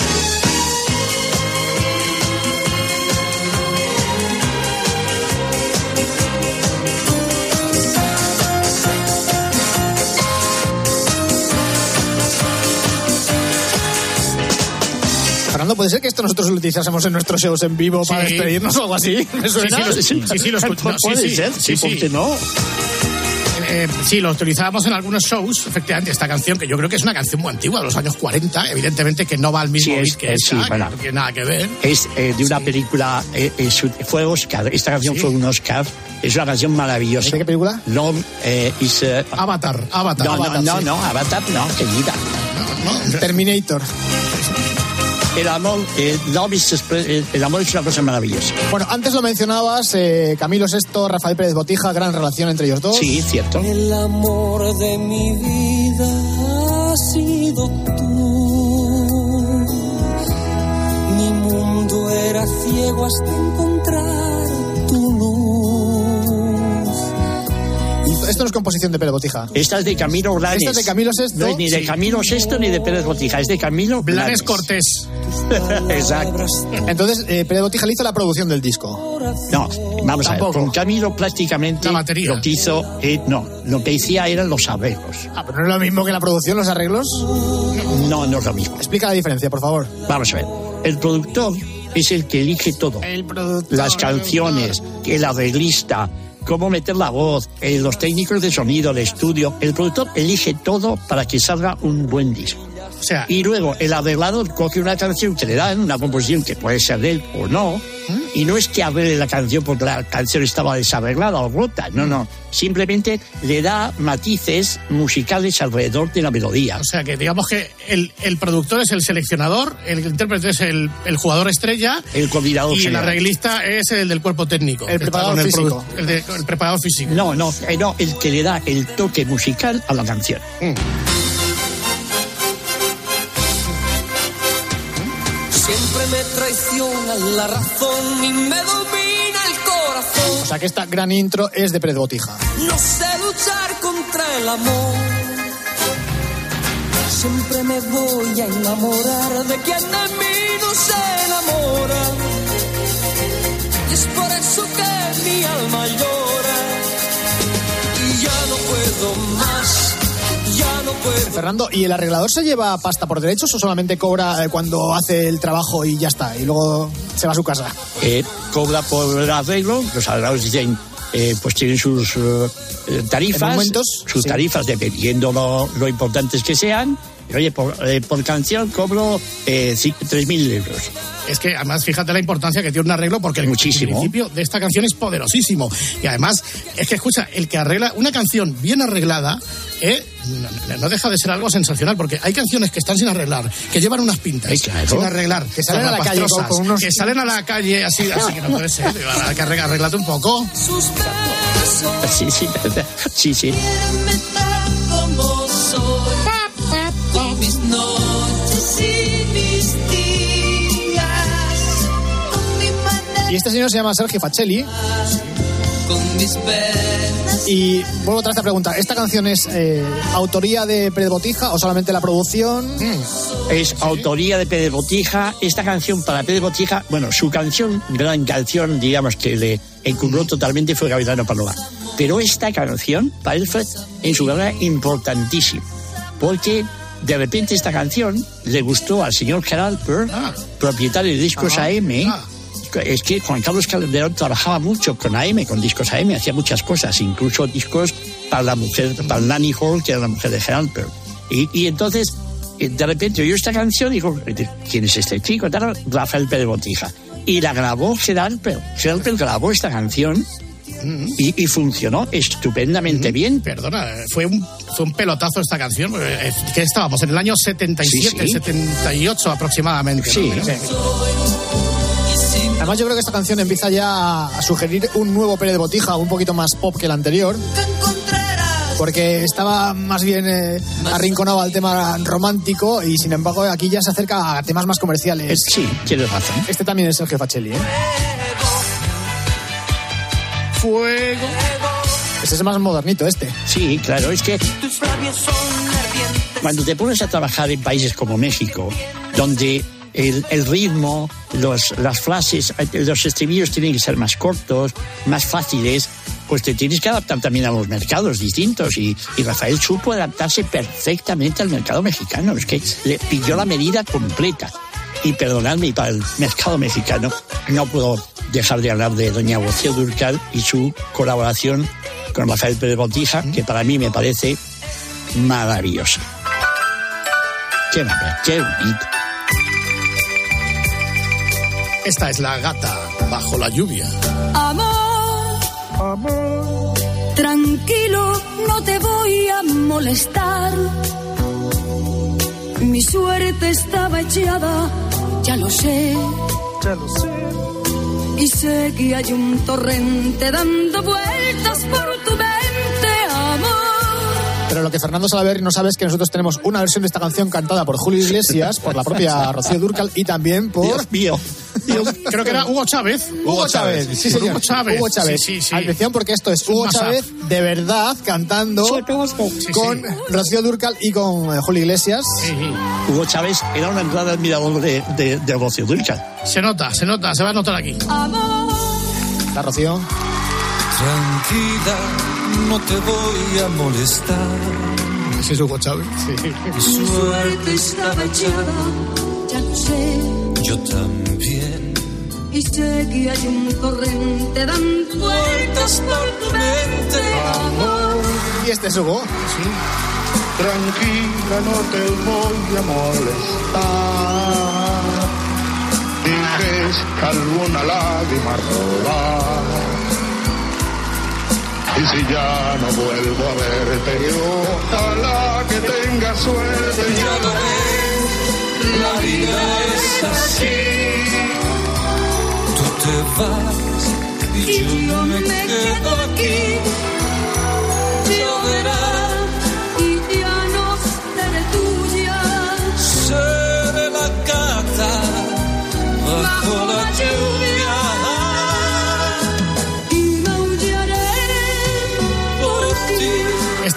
Fernando, ¿puede ser que esto nosotros lo utilizásemos en nuestros shows en vivo para Sí. despedirnos o algo así? ¿Me suena? Sí, sí, lo- sí, sí, lo escucho. No, sí, Puede sí, ser, sí, sí, ¿por sí. qué no? Eh, sí, lo utilizábamos en algunos shows, efectivamente, esta canción, que yo creo que es una canción muy antigua, de los años 40, evidentemente que no va al mismo Sí, es- que eh, esta, sí, que bueno. no tiene nada que ver. Es eh, de una película, eh, eh, su- fue Oscar, esta canción fue un Oscar, es una canción maravillosa. ¿De qué película? Love eh, is... eh, Avatar, Avatar. no, no, Avatar, no, sí. no, Avatar no, querida. Terminator. El amor, eh, el amor es una cosa maravillosa. Bueno, antes lo mencionabas, eh, Camilo Sesto, Rafael Pérez Botija, gran relación entre ellos dos. Sí, cierto. El amor de mi vida ha sido tú. Mi mundo era ciego hasta encontrar Esto no es composición de Pérez Botija. Esta es de Camilo Blanes. Esta es de Camilo Sesto. No es ni de. Camilo Sesto ni de Pérez Botija, es de Camilo Blanes Blanes. Cortés. Exacto. Entonces, eh, Pérez Botija le hizo la producción del disco. No, vamos a ver. Tampoco. Con Camilo prácticamente La batería. lo que hizo, eh, no, lo que hacía eran los arreglos. Ah, pero no es lo mismo que la producción, los arreglos. No, no es lo mismo. Explica la diferencia, por favor. Vamos a ver. El productor es el que elige todo. El productor. Las canciones, el arreglista, cómo meter la voz, eh, los técnicos de sonido, el estudio. El productor elige todo para que salga un buen disco. O sea, Y luego el arreglador coge una canción que le dan, una composición que puede ser de él o no, y no es que arregle la canción porque la canción estaba desarreglada o rota, no, no. Simplemente le da matices musicales alrededor de la melodía. o sea que digamos que el, el productor es el seleccionador, el intérprete es el, el jugador estrella El coordinador y el arreglista es el del cuerpo técnico. El preparador con físico. El, de- el preparador físico. No, no, eh, no, el que le da el toque musical a la canción. Siempre me traiciona la razón y me domina el corazón. O sea que esta gran intro es de Pérez Botija. No sé luchar contra el amor. Siempre me voy a enamorar de quien de mí no se enamora. Y es por eso que mi alma llora. Y ya no puedo más. Ya no puedo. Fernando, ¿y el arreglador se lleva pasta por derechos o solamente cobra eh, cuando hace el trabajo y ya está? Y luego se va a su casa. Eh, cobra por el arreglo, los arregladores dicen, eh, pues tienen sus eh, tarifas, momentos, sus sí. tarifas dependiendo lo, lo importantes que sean. Oye, por, eh, por canción cobro eh, ci- 3.000 euros. Es que además fíjate la importancia que tiene un arreglo porque el, Muchísimo. el principio de esta canción es poderosísimo. Y además, es que escucha, el que arregla una canción bien arreglada, eh, no, no deja de ser algo sensacional porque hay canciones que están sin arreglar, que llevan unas pintas, claro. sin arreglar, Que salen a la calle con- unos- que salen a la calle así, así que no puede ser. Que arreglate un poco. Sí, sí, sí, sí. Y este señor se llama Sergio Facelli. Y vuelvo otra vez a preguntar, ¿esta canción es eh, autoría de Pérez Botija o solamente la producción? Es autoría de Pérez Botija. Esta canción para Pérez Botija, bueno, su canción, gran canción, digamos que le encumbró totalmente fue Gavilano Paloma. Pero esta canción para él fue en su carrera importantísima. Porque de repente esta canción le gustó al señor Gerald Pearl, Ah. propietario de discos. AM. Ah. Es que Juan Carlos Calderón trabajaba mucho con AM, con discos AM, hacía muchas cosas, incluso discos para la mujer, para Nanny Hall, que era la mujer de Gerald. Y, y entonces, eh, de repente oyó esta canción y dijo, ¿quién es este chico? Rafael Pérez Botija. Y la grabó Gerald Pearl. Gerald grabó esta canción y, y funcionó estupendamente bien. Perdona, eh, fue un, fue un pelotazo esta canción. eh, que estábamos en el año 77, Sí, sí. 78 aproximadamente. ¿no? Sí. Pero- Además yo creo que esta canción empieza ya a sugerir un nuevo Pérez Botija, un poquito más pop que el anterior. Porque estaba más bien eh, arrinconado al tema romántico y sin embargo aquí ya se acerca a temas más comerciales. Sí, tienes razón. Este también es Sergio Facelli, ¿eh? Fuego. Este es más modernito, este. Sí, claro, es que Tus labios son ardientes. cuando te pones a trabajar en países como México, donde el, el ritmo, los, las frases, eh, los estribillos tienen que ser más cortos, más fáciles, pues te tienes que adaptar también a los mercados distintos. Y, y Rafael supo adaptarse perfectamente al mercado mexicano. Es que le pilló la medida completa. Y perdonadme, para el mercado mexicano no puedo dejar de hablar de doña Rocío Durcal y su colaboración con Rafael Pérez Botija, que para mí me parece maravillosa. Qué qué bonito. Esta es la gata bajo la lluvia. Amor, amor, tranquilo, no te voy a molestar. Mi suerte estaba echada, ya lo sé. Ya lo sé. Y sé que hay un torrente dando vueltas por tu mente. Pero lo que Fernando Salaverry no sabe es que nosotros tenemos una versión de esta canción cantada por Julio Iglesias, por la propia Rocío Durcal y también por... Dios mío. Creo que era Hugo Chávez. Hugo Chávez, sí, señor. Hugo Chávez. Hugo Chávez. Sí, sí, sí. Atención porque esto es Hugo. Chávez de verdad cantando con Rocío Durcal y con eh, Julio Iglesias. Hugo Chávez era una entrada admirador de, de, de Rocío Durcal. Se nota, se nota, se va a notar aquí. La Rocío. Tranquila, no te voy a molestar. Ese es Hugo Chávez. Mi suerte estaba echada, Ya lo sé. yo también. Y sé que hay un torrente dando vueltas por tu mente, amor. Y este es Hugo. Tranquila, no te voy a molestar. Dejes que alguna lágrima rodar. Y si ya no vuelvo a verte, ojalá que tengas suerte. Ya lo ves, la vida es así. Tú te vas y yo me quedo aquí. Lloverá y ya no seré tuya. Seré la gata bajo la lluvia.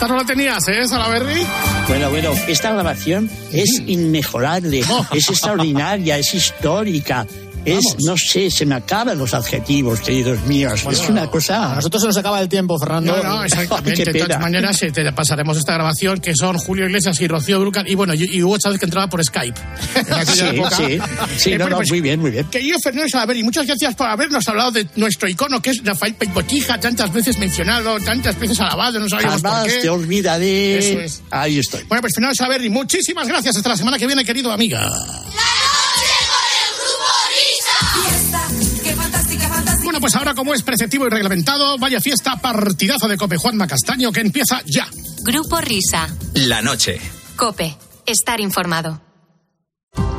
Esta no la tenías, ¿eh, Salaverry? Bueno, bueno, esta grabación es inmejorable, es extraordinaria, es histórica. Es, no sé, se me acaban los adjetivos, queridos míos. es una cosa. A nosotros se nos acaba el tiempo, Fernando. No, no, exactamente. De todas maneras, eh, te pasaremos esta grabación que son Julio Iglesias y Rocío Durcal y bueno, y, Hugo Chávez que entraba por Skype. En Sí, época. sí, sí, Eh, no, bueno, no, pues, muy bien, muy bien. Querido Fernando Salaverry, muchas gracias por habernos hablado de nuestro icono que es Rafael Pérez Botija, tantas veces mencionado, tantas veces alabado, no sabíamos por Jamás qué. te olvidaré. Eso es. Ahí estoy. Bueno, pues Fernando Salaverry, muchísimas gracias. Hasta la semana que viene, querido amiga. Pues ahora como es preceptivo y reglamentado, vaya fiesta, partidazo de Cope Juanma Castaño que empieza ya. Grupo Risa. La noche. Cope. Estar informado.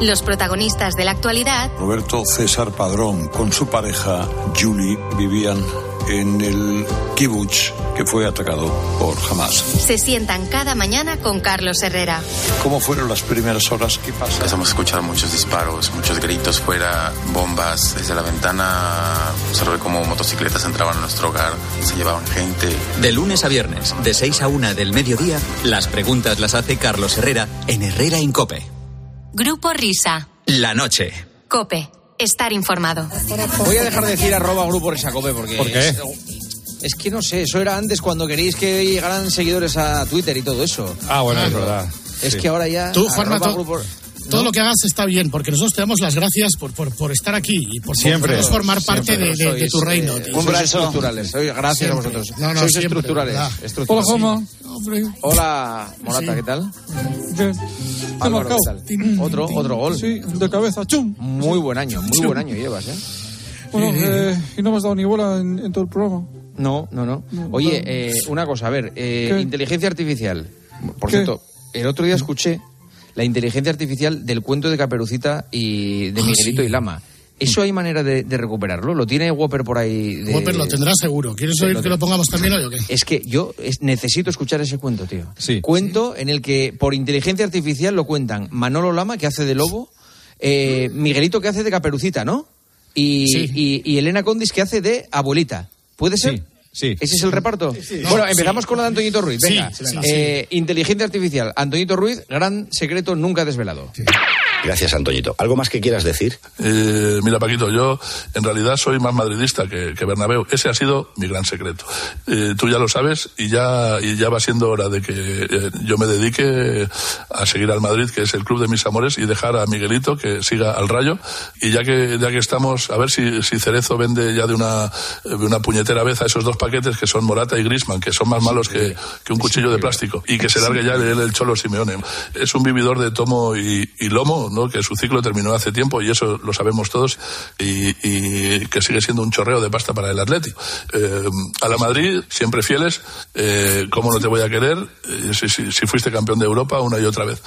Los protagonistas de la actualidad Roberto César Padrón con su pareja Julie vivían en el kibutz que fue atacado por Hamas. se sientan cada mañana con Carlos Herrera. ¿Cómo fueron las primeras horas? ¿Qué pasa? Empezamos a escuchar muchos disparos, muchos gritos fuera, bombas. Desde la ventana observé cómo motocicletas entraban a nuestro hogar, se llevaban gente. De lunes a viernes, de 6 a 1 del mediodía, las preguntas las hace Carlos Herrera en Herrera Incope. Grupo Risa. La noche. Cope. Estar informado. Voy a dejar de decir arroba grupo Risacope porque... ¿Por qué? Es, es que no sé, eso era antes cuando queréis que llegaran seguidores a Twitter y todo eso. Ah, bueno, es verdad. Es Sí. que ahora ya... Tú, Juanma, arroba to- grupo- Todo ¿no? lo que hagas está bien, porque nosotros te damos las gracias por, por, por estar aquí y por, Siempre. formar parte de, tu reino. eh, sois Sois estructurales. Sois- gracias Siempre. a vosotros. No, no, Sois siempre, estructurales. Juanma. Hombre. Hola, Morata, Sí. ¿qué tal? Bien. Álvaro, marcado. ¿qué tal? Otro, otro gol. Sí, de cabeza. ¡Chum! Muy buen año, muy Chum. buen año llevas, ¿eh? Bueno, eh, y no me has dado ni bola en, en todo el programa. No, no, no. Oye, eh, una cosa, a ver, eh, inteligencia artificial. Por ¿Qué? cierto, el otro día escuché la inteligencia artificial del cuento de Caperucita y de Ah, Miguelito sí. y Lama. ¿Eso hay manera de, de recuperarlo? ¿Lo tiene Whopper por ahí? De... Whopper lo tendrá seguro. ¿Quieres oír que lo pongamos también hoy o qué? Es que yo es- necesito escuchar ese cuento, tío. Sí. Cuento en el que por inteligencia artificial lo cuentan Manolo Lama, que hace de lobo, eh, Miguelito, que hace de caperucita, ¿no? Y, Sí. y- y Elena Condis, que hace de abuelita. ¿Puede ser? Sí, sí. ¿Ese es el reparto? No, bueno, empezamos sí. con la de Antoñito Ruiz. Sí, Venga. sí, sí. Eh, Inteligencia artificial. Antoñito Ruiz, gran secreto nunca desvelado. Gracias, Antoñito. ¿Algo más que quieras decir? Eh, mira, Paquito, yo en realidad soy más madridista que, que Bernabéu. Ese ha sido mi gran secreto. Eh, tú ya lo sabes y ya, y ya va siendo hora de que eh, yo me dedique a seguir al Madrid, que es el club de mis amores, y dejar a Miguelito que siga al Rayo. Y ya que ya que estamos, a ver si, si Cerezo vende ya de una, de una puñetera vez a esos dos paquetes que son Morata y Grisman, que son más malos que, que un cuchillo de plástico, y que se largue ya el, el Cholo Simeone. Es un vividor de tomo y, y lomo, ¿no? que su ciclo terminó hace tiempo, y eso lo sabemos todos, y, y que sigue siendo un chorreo de pasta para el Atlético. Eh, a la Madrid, siempre fieles, eh, ¿cómo no te voy a querer eh, si, si- si fuiste campeón de Europa una y otra vez?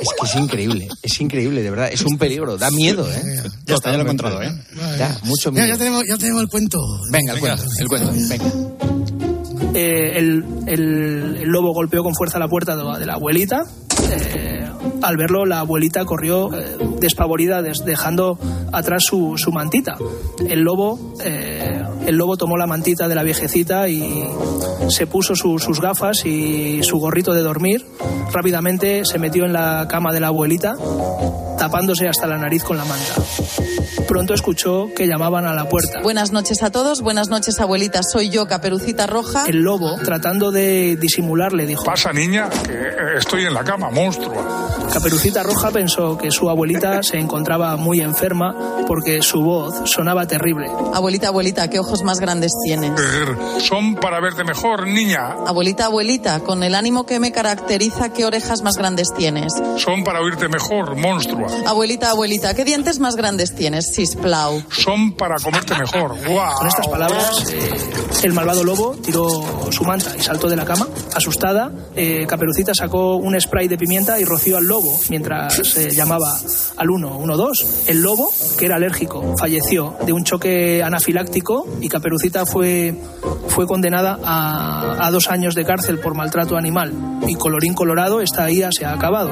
Es que es increíble, es increíble, de verdad. Es un peligro, da miedo, ¿eh? Ya está, ya lo he encontrado, ¿eh? Da mucho miedo. ya tenemos, ya tenemos el cuento. Venga, el cuento, el cuento, venga. Eh, el, el- el lobo golpeó con fuerza la puerta de, de la abuelita. Eh, al verlo, la abuelita corrió eh, despavorida, des- dejando atrás su, su mantita. El lobo, eh, el lobo tomó la mantita de la viejecita y se puso su- sus gafas y su gorrito de dormir. Rápidamente se metió en la cama de la abuelita, tapándose hasta la nariz con la manta. Pronto escuchó que llamaban a la puerta. Buenas noches a todos, buenas noches abuelita, soy yo, Caperucita Roja. El lobo, tratando de disimular, le dijo... Pasa, niña, que estoy en la cama, monstrua. Caperucita Roja pensó que su abuelita se encontraba muy enferma porque su voz sonaba terrible. Abuelita, abuelita, ¿qué ojos más grandes tienes? Grr, Son para verte mejor, niña. Abuelita, abuelita, con el ánimo que me caracteriza, ¿qué orejas más grandes tienes? Son para oírte mejor, monstrua. Abuelita, abuelita, ¿qué dientes más grandes tienes? Sisplau. Son para comerte mejor. ¡Guau! Con estas palabras, eh, el malvado lobo tiró su manta y saltó de la cama. Asustada, eh, Caperucita sacó un spray de pimienta y roció al lobo mientras eh, llamaba al 112. El lobo, que era alérgico, falleció de un choque anafiláctico y Caperucita fue, fue condenada a, a dos años de cárcel por maltrato animal. Y colorín colorado, esta ida se ha acabado.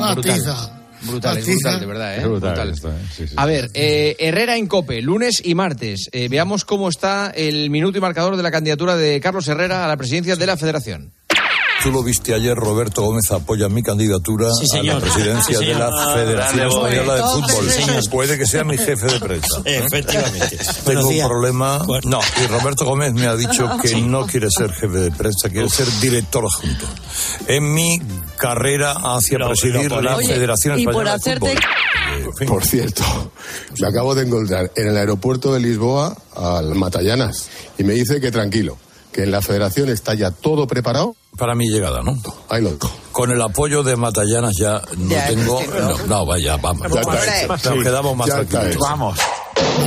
Ah, Brutal. Brutal, es Atiza. brutal, de verdad, ¿eh? Es brutal Brutal. esto, ¿eh? Sí, sí. A ver, eh, Herrera en Cope, lunes y martes. Eh, veamos cómo está el minuto y marcador de la candidatura de Carlos Herrera a la presidencia de la Federación. Tú lo viste ayer, Roberto Gómez apoya mi candidatura Sí, a la presidencia Sí, de la Federación. Española de Fútbol. Sí. Puede que sea mi jefe de prensa. ¿eh? Efectivamente. Tengo Buenos un días. problema. No, y Roberto Gómez me ha dicho que Sí. no quiere ser jefe de prensa, quiere ser director adjunto. En mi carrera hacia Lo- presidir lo la. Federación y por Española de Fútbol. Por cierto, me acabo de encontrar en el aeropuerto de Lisboa al Matallanas y me dice que tranquilo, que en la federación está ya todo preparado. Para mi llegada, ¿no? Ahí lo dejo. Con el apoyo de Matallanas ya no Ya, tengo. sí, No, no, vaya, vamos. Ya está hecho. Nos Sí, quedamos más tranquilos. Vamos.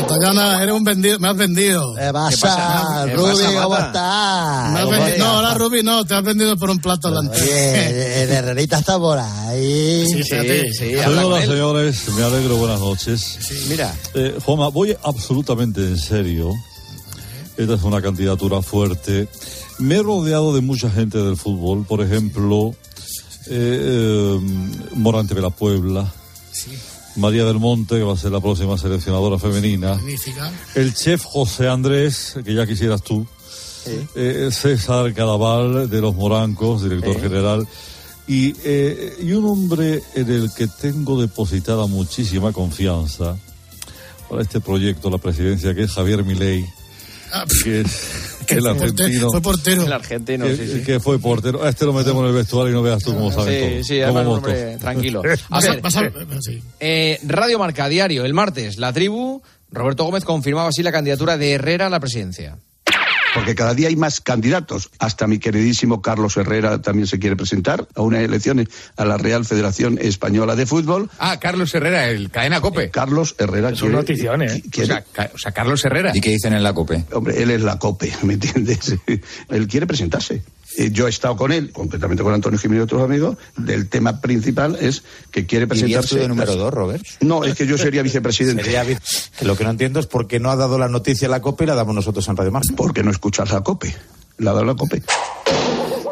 Tayana, eres un vendido, me has vendido. ¿Qué pasa, ¿Qué Rubi? ¿Cómo estás? No, ahora Rubi no, te has vendido por un plato delante. Oye, el Herrerita está por ahí. Sí, sí, Señoras, él. señores, me alegro, buenas noches. Mira. Eh, Juanma, voy absolutamente en serio. Esta es una candidatura fuerte. Me he rodeado de mucha gente del fútbol, por ejemplo, eh, eh, Morante de la Puebla, María del Monte, que va a ser la próxima seleccionadora femenina, Magnífica. el chef José Andrés, que ya quisieras tú, eh, César Cadaval de los Morancos, director general, y, eh, y un hombre en el que tengo depositada muchísima confianza para este proyecto, la presidencia, que es Javier Milei, Ah, que es el argentino. fue portero. El argentino, que, sí, sí. que fue portero. A este lo metemos en el vestuario y no veas tú cómo saben Sí, todo. sí, cómo hombre tranquilo. A Vas a- ver, vas a- sí. eh, Radio Marca Diario, el martes, la tribu, Roberto Gómez confirmaba así la candidatura de Herrera a la presidencia. Porque cada día hay más candidatos. Hasta mi queridísimo Carlos Herrera también se quiere presentar a unas elecciones a la Real Federación Española de Fútbol. Ah, Carlos Herrera, el cadena COPE. Carlos Herrera Es quiere- una notición, ¿eh? quiere- O sea, ca- o sea, Carlos Herrera. ¿Y qué dicen en la COPE? Hombre, él es la COPE, ¿me entiendes? él quiere presentarse. Eh, Yo he estado con él, concretamente con Antonio Jiménez y otros amigos. Del tema principal es que quiere ¿Irías presentarse. de número dos, Robert? No, es que yo sería vicepresidente. Sería vice- que lo que no entiendo es por qué no ha dado la noticia a la COPE y la damos nosotros en Radio Marca. Porque no escuchas la COPE. La ha dado la COPE.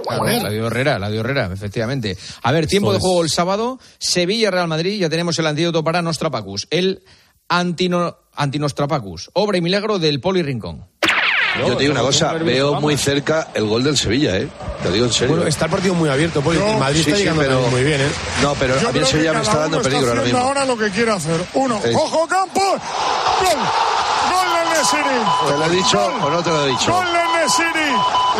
La dio Herrera, la dio Herrera, efectivamente. A ver, tiempo de juego el sábado, Sevilla-Real Madrid, ya tenemos el antídoto para Nostrapacus, el antino, antinostrapacus, obra y milagro del Poli Rincón. Yo te digo una cosa, veo muy cerca el gol del Sevilla, ¿eh? Te digo en serio. Bueno, está el partido muy abierto, Poli. Yo- Madrid sí, está sí, llegando pero- muy bien, ¿eh? No, pero Yo a mí el Sevilla me está dando peligro ahora mismo. ahora lo que quiere hacer. Uno, Eh. ojo campo, gol, gol del Nesiri. ¿Te lo he dicho o no te lo he dicho? Gol del Nesiri,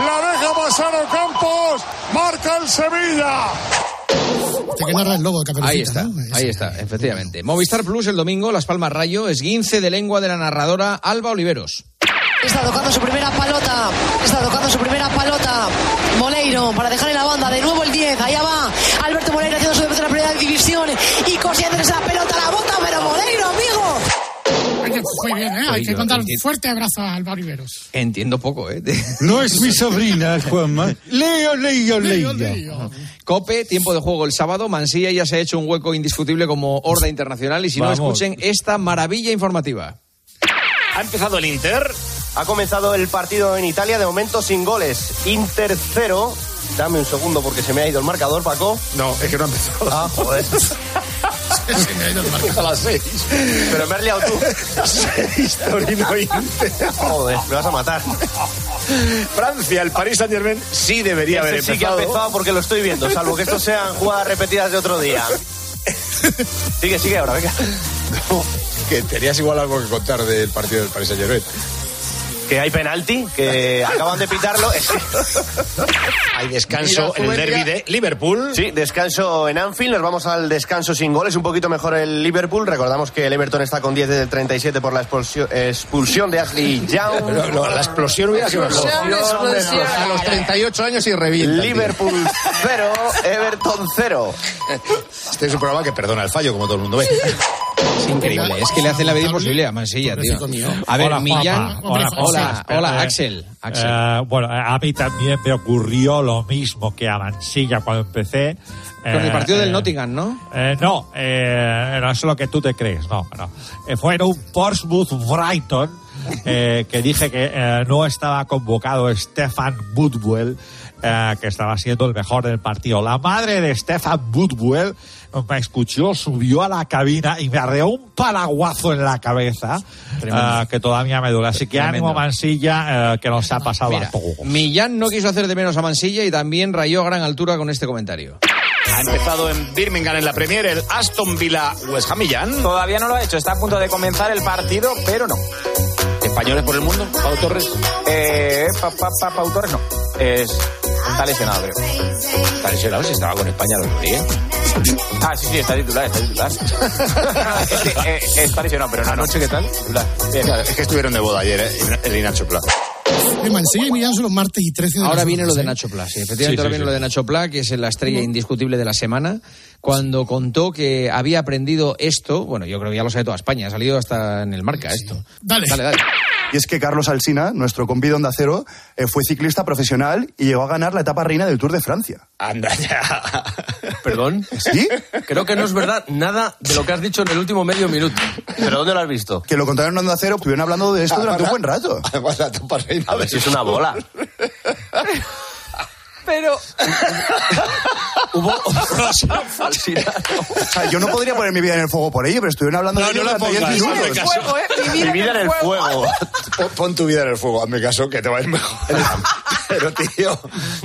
la deja pasar Ocampos, Marca el Sevilla. Este que narra el lobo de Ahí está, ¿no? ahí está, efectivamente. Movistar Plus el domingo, Las Palmas Rayo, esguince de lengua de la narradora Alba Oliveros. Está tocando su primera palota. Está tocando su primera palota. Moleiro para dejar en la banda. De nuevo el 10. Allá va Alberto Moleiro haciendo su debut en la primera división. Y cosiendo esa pelota a la bota. Pero Moleiro, amigo. Muy bien, ¿eh? Hay que contar un fuerte abrazo a Alba Oliveros. Entiendo poco, ¿eh? No es mi sobrina, Juanma. Leo, leo, leo. Cope, tiempo de juego el sábado. Mansilla ya se ha hecho un hueco indiscutible como horda internacional. Y si Vamos. no, escuchen esta maravilla informativa. Ha empezado el Inter. Ha comenzado el partido en Italia, de momento sin goles. Inter 0. Dame un segundo porque se me ha ido el marcador, Paco. No, es que no ha empezado. Ah, joder. A las seis. Pero me has liado tú. Seis, Torino Inter. Joder, me vas a matar. Francia, el Paris Saint Germain sí debería haber Este sí que ha empezado. empezado porque lo estoy viendo, salvo que estos sean jugadas repetidas de otro día. Sigue, sigue ahora, venga. Que tenías igual algo que contar del partido del Paris Saint Germain. Que hay penalti, que acaban de pitarlo. Hay descanso en el derby de Liverpool. Sí, descanso en Anfield. Nos vamos al descanso sin goles. Un poquito mejor el Liverpool. Recordamos que el Everton está con 10 desde el 37 por la expulsión, expulsión de Ashley Young. Pero, no, la explosión hubiera sido mejor. A los 38 años y revienta. Liverpool 0, Everton 0. Este es un programa que perdona el fallo, como todo el mundo ve. Es increíble, es que le hacen la vida imposible a Mansilla, tío. A ver, Hola, Millán. Hola, hola, hola, Eh, Axel. Axel. eh, bueno, a mí también me ocurrió lo mismo que a Mansilla cuando empecé. Con el Eh, partido del eh, Nottingham, ¿no? eh, no, eh, no es lo que tú te crees, no, no. Eh, fue en un Portsmouth Brighton eh, que dije que eh, no estaba convocado Stefan Woodwell, eh, que estaba siendo el mejor del partido. La madre de Stefan Woodwell me escuchó, subió a la cabina y me arreó un paraguazo en la cabeza eh, que todavía me duele. Así que Tremendo. ánimo Mansilla, eh, que nos ha pasado Mira, a todos. Millán no quiso hacer de menos a Mansilla y también rayó a gran altura con este comentario. Ha empezado en Birmingham en la Premier el Aston Villa West Hamillan. Todavía no lo ha hecho, está a punto de comenzar el partido, pero no. Españoles por el mundo, Pau Torres. Eh, pa, pa, pa- Pau Torres no. Es, está lesionado, creo. Está lesionado si estaba con España el otro día. Ah, sí, sí, está titular, está titular. es que, eh, está lesionado, pero no. Anoche, ¿qué tal? Titular. Bien. Claro, es que estuvieron de boda ayer, ¿eh? El Inacho Pla. Mansilla y los martes y 13 de Ahora viene lo de ¿eh? Nacho Pla, sí, efectivamente Sí, ahora viene sí. lo de Nacho Pla, que es la estrella indiscutible de la semana, cuando contó que había aprendido esto, bueno, yo creo que ya lo sabe toda España, ha salido hasta en el marca esto. Dale. Dale, dale. Y es que Carlos Alsina, nuestro compi de Onda Cero, eh, fue ciclista profesional y llegó a ganar la etapa reina del Tour de Francia. Anda ya. ¿Perdón? ¿Sí? Creo que no es verdad nada de lo que has dicho en el último medio minuto. ¿Pero dónde lo has visto? Que lo contaron en Onda Cero, estuvieron hablando de esto durante un buen rato. Además, la etapa reina A ver si es una bola. Pero. Hubo O sea, yo no podría poner mi vida en el fuego por ello, pero estuvieron hablando No, de ello no la durante 10 pongas, minutos. caso. Fuego, ¿eh? Mi vida en el fuego. Pon, pon tu vida en el fuego, hazme caso, que te va a ir mejor. Pero, tío,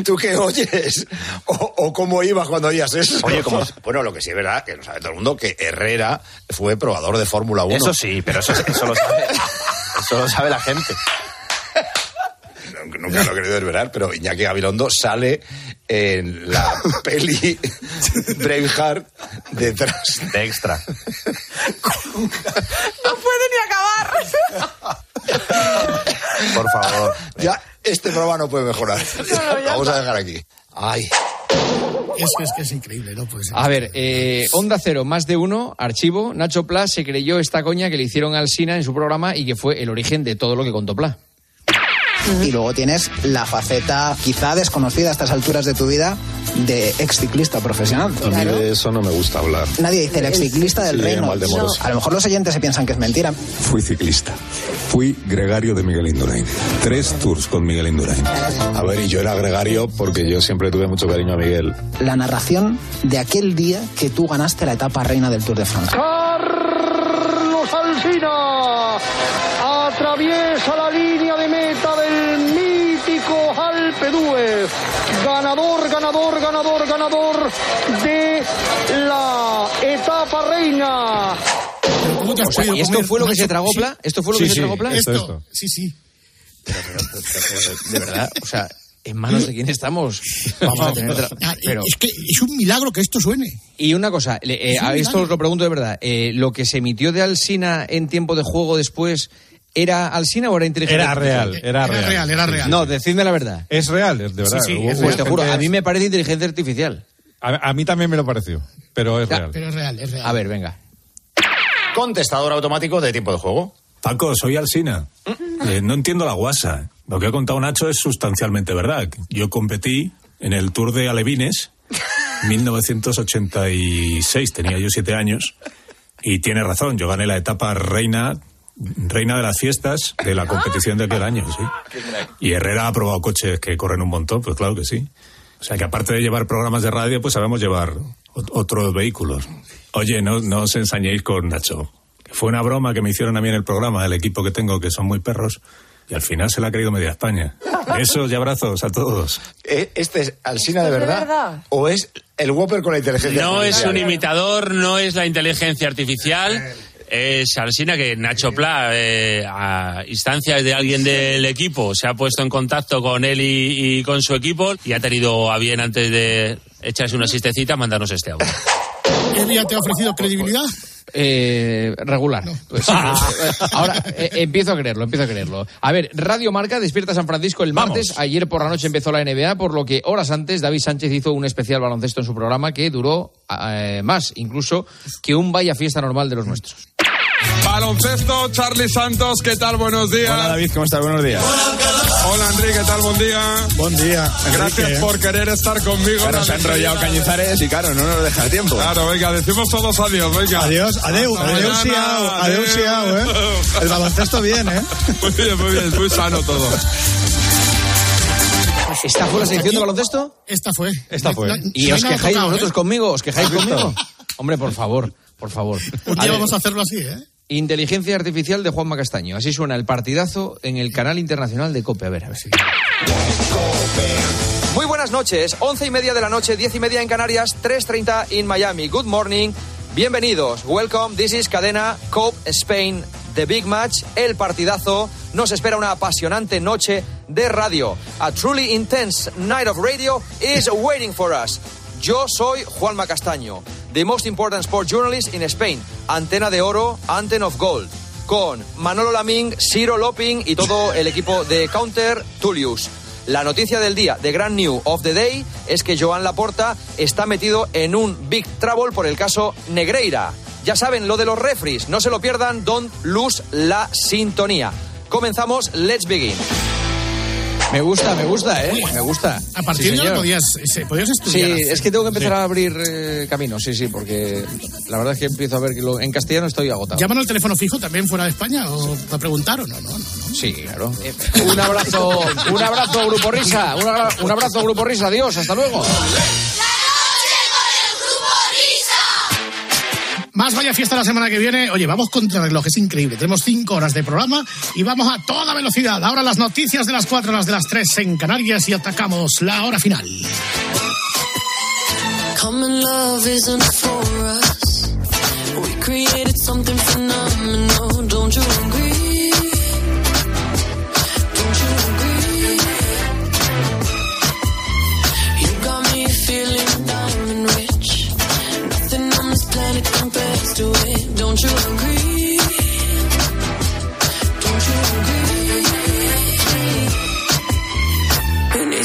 ¿tú qué oyes? ¿O, o cómo ibas cuando oías eso? Oye, ¿cómo? Bueno, lo que sí es verdad, que lo sabe todo el mundo, que Herrera fue probador de Fórmula 1. Eso sí, pero eso, eso lo sabe. Eso lo sabe la gente. Nunca- Nunca lo he querido desvelar, pero Iñaki Gabilondo sale en la peli Braveheart detrás De extra. No puede ni acabar. Por favor. Ya, este programa no puede mejorar. Vamos a dejar aquí. Ay. Es que es, que es increíble, ¿no? Pues, A ver, eh, Onda Cero, más de uno, archivo, Nacho Pla se creyó esta coña que le hicieron al Sina en su programa y que fue el origen de todo lo que contó Pla. Y luego tienes la faceta quizá desconocida a estas alturas de tu vida de ex ciclista profesional. A mí de eso no me gusta hablar. Nadie dice el ex ciclista del Sí, reino. Valdemoros. A lo mejor los oyentes se piensan que es mentira. Fui ciclista. Fui gregario de Miguel Indurain. Tres tours con Miguel Indurain. A ver, y yo era gregario porque yo siempre tuve mucho cariño a Miguel. La narración de aquel día que tú ganaste la etapa reina del Tour de Francia. Carlos Alsina atraviesa la línea Ganador, ganador, ganador, ganador de la etapa reina. ¿Cómo te has O sea, podido ¿y esto fue lo que se tragó Sí. Pla? ¿Esto fue lo Sí, que se sí, tragó Pla? Esto, sí, sí. De verdad, o sea, ¿En manos de quién estamos? Vamos a tener... tra- Ah, Pero- Es que es un milagro que esto suene. Y una cosa, eh, un a esto milagro. os lo pregunto de verdad. eh, ¿Lo que se emitió de Alsina en tiempo de juego después era Alsina o era inteligencia Era real, artificial? era Era real. real, era real. No, decidme la verdad. Es real, es de verdad. Sí, sí, Hubo- es hubo real. Pues te juro, a mí me parece inteligencia artificial. A, a mí también me lo pareció, pero es real. Pero es real, es real. A ver, venga. Contestador automático de tiempo de juego. Paco, soy Alsina. Eh, no entiendo la guasa. Lo que ha contado Nacho es sustancialmente verdad. Yo competí en el Tour de Alevines, 1986, tenía yo siete años, y tiene razón, yo gané la etapa reina, reina de las fiestas de la competición de aquel año, sí. Y Herrera ha probado coches que corren un montón, pues claro que sí. O sea que aparte de llevar programas de radio, pues sabemos llevar ot- otros vehículos. Oye, no, no os ensañéis con Nacho. Fue una broma que me hicieron a mí en el programa, el equipo que tengo, que son muy perros, y al final se la ha creído media España. Besos y abrazos a todos. Eh, ¿Este es Alsina de ¿Esto es de verdad? verdad? ¿O es el Whopper con la inteligencia No es artificial? un imitador, no es la inteligencia artificial. Es Alsina que Nacho Pla, eh, a instancias de alguien del equipo, se ha puesto en contacto con él y, y con su equipo y ha tenido a bien, antes de echarse una siestecita, mandarnos este audio. ¿Qué día te ha ofrecido credibilidad? Eh, regular. Pues sí, pues, eh, ahora eh, empiezo a creerlo, empiezo a creerlo. A ver, Radio Marca despierta San Francisco el martes. Ayer por la noche empezó la NBA, por lo que horas antes David Sánchez hizo un especial baloncesto en su programa que duró eh, más incluso que un vaya fiesta normal de los nuestros. Baloncesto, Charlie Santos, ¿qué tal? Buenos días. Hola David, ¿cómo estás? Buenos días. Hola Enrique, ¿qué tal? Buen día. Buen día. Gracias por querer estar conmigo. Claro, se la ha enrollado. Cañizares y claro, no nos deja tiempo. Claro, venga, decimos todos adiós, venga. Adiós, adeu, adeu, siau, ¿eh? El baloncesto bien, ¿eh? Muy bien, muy bien, muy sano todo. ¿Esta fue la sección de baloncesto? Esta fue. Esta fue. ¿Y os quejáis vosotros ¿eh? conmigo? ¿Os quejáis conmigo? Hombre, por favor, por favor. Un día vamos a hacerlo así, ¿eh? Inteligencia artificial de Juanma Castaño. Así suena el partidazo en el canal internacional de COPE. A ver, a ver. Muy buenas noches. Once y media de la noche, diez y media en Canarias, 3.30 en Miami. Good morning. Bienvenidos. Welcome. This is Cadena Cope Spain. The Big Match, el partidazo. Nos espera una apasionante noche de radio. A truly intense night of radio is waiting for us. Yo soy Juanma Castaño, the most important sport journalist in Spain. Antena de oro, Antena of Gold. Con Manolo Laming, Ciro Loping y todo el equipo de Counter Tullius. La noticia del día, the grand new of the day, es que Joan Laporta está metido en un big trouble por el caso Negreira. Ya saben, lo de los refries, no se lo pierdan, don't lose la sintonía. Comenzamos, let's begin. Me gusta, me gusta, ¿eh? Me gusta. A partir Sí, de ahora podías, se- podías Sí, estudiar. es que tengo que empezar Sí. a abrir eh, caminos, sí, sí, porque la verdad es que empiezo a ver que lo- en castellano estoy agotado. ¿Llaman al teléfono fijo también fuera de España o te preguntaron? No, no, no. no. Sí, claro. Un abrazo, un abrazo, Grupo Risa. Un abrazo, Grupo Risa. Adiós, hasta luego. Más vaya fiesta la semana que viene. Oye, vamos contra reloj, es increíble. Tenemos cinco horas de programa y vamos a toda velocidad. Ahora las noticias de las cuatro, las de las tres en Canarias y atacamos la hora final.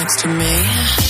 Next to me?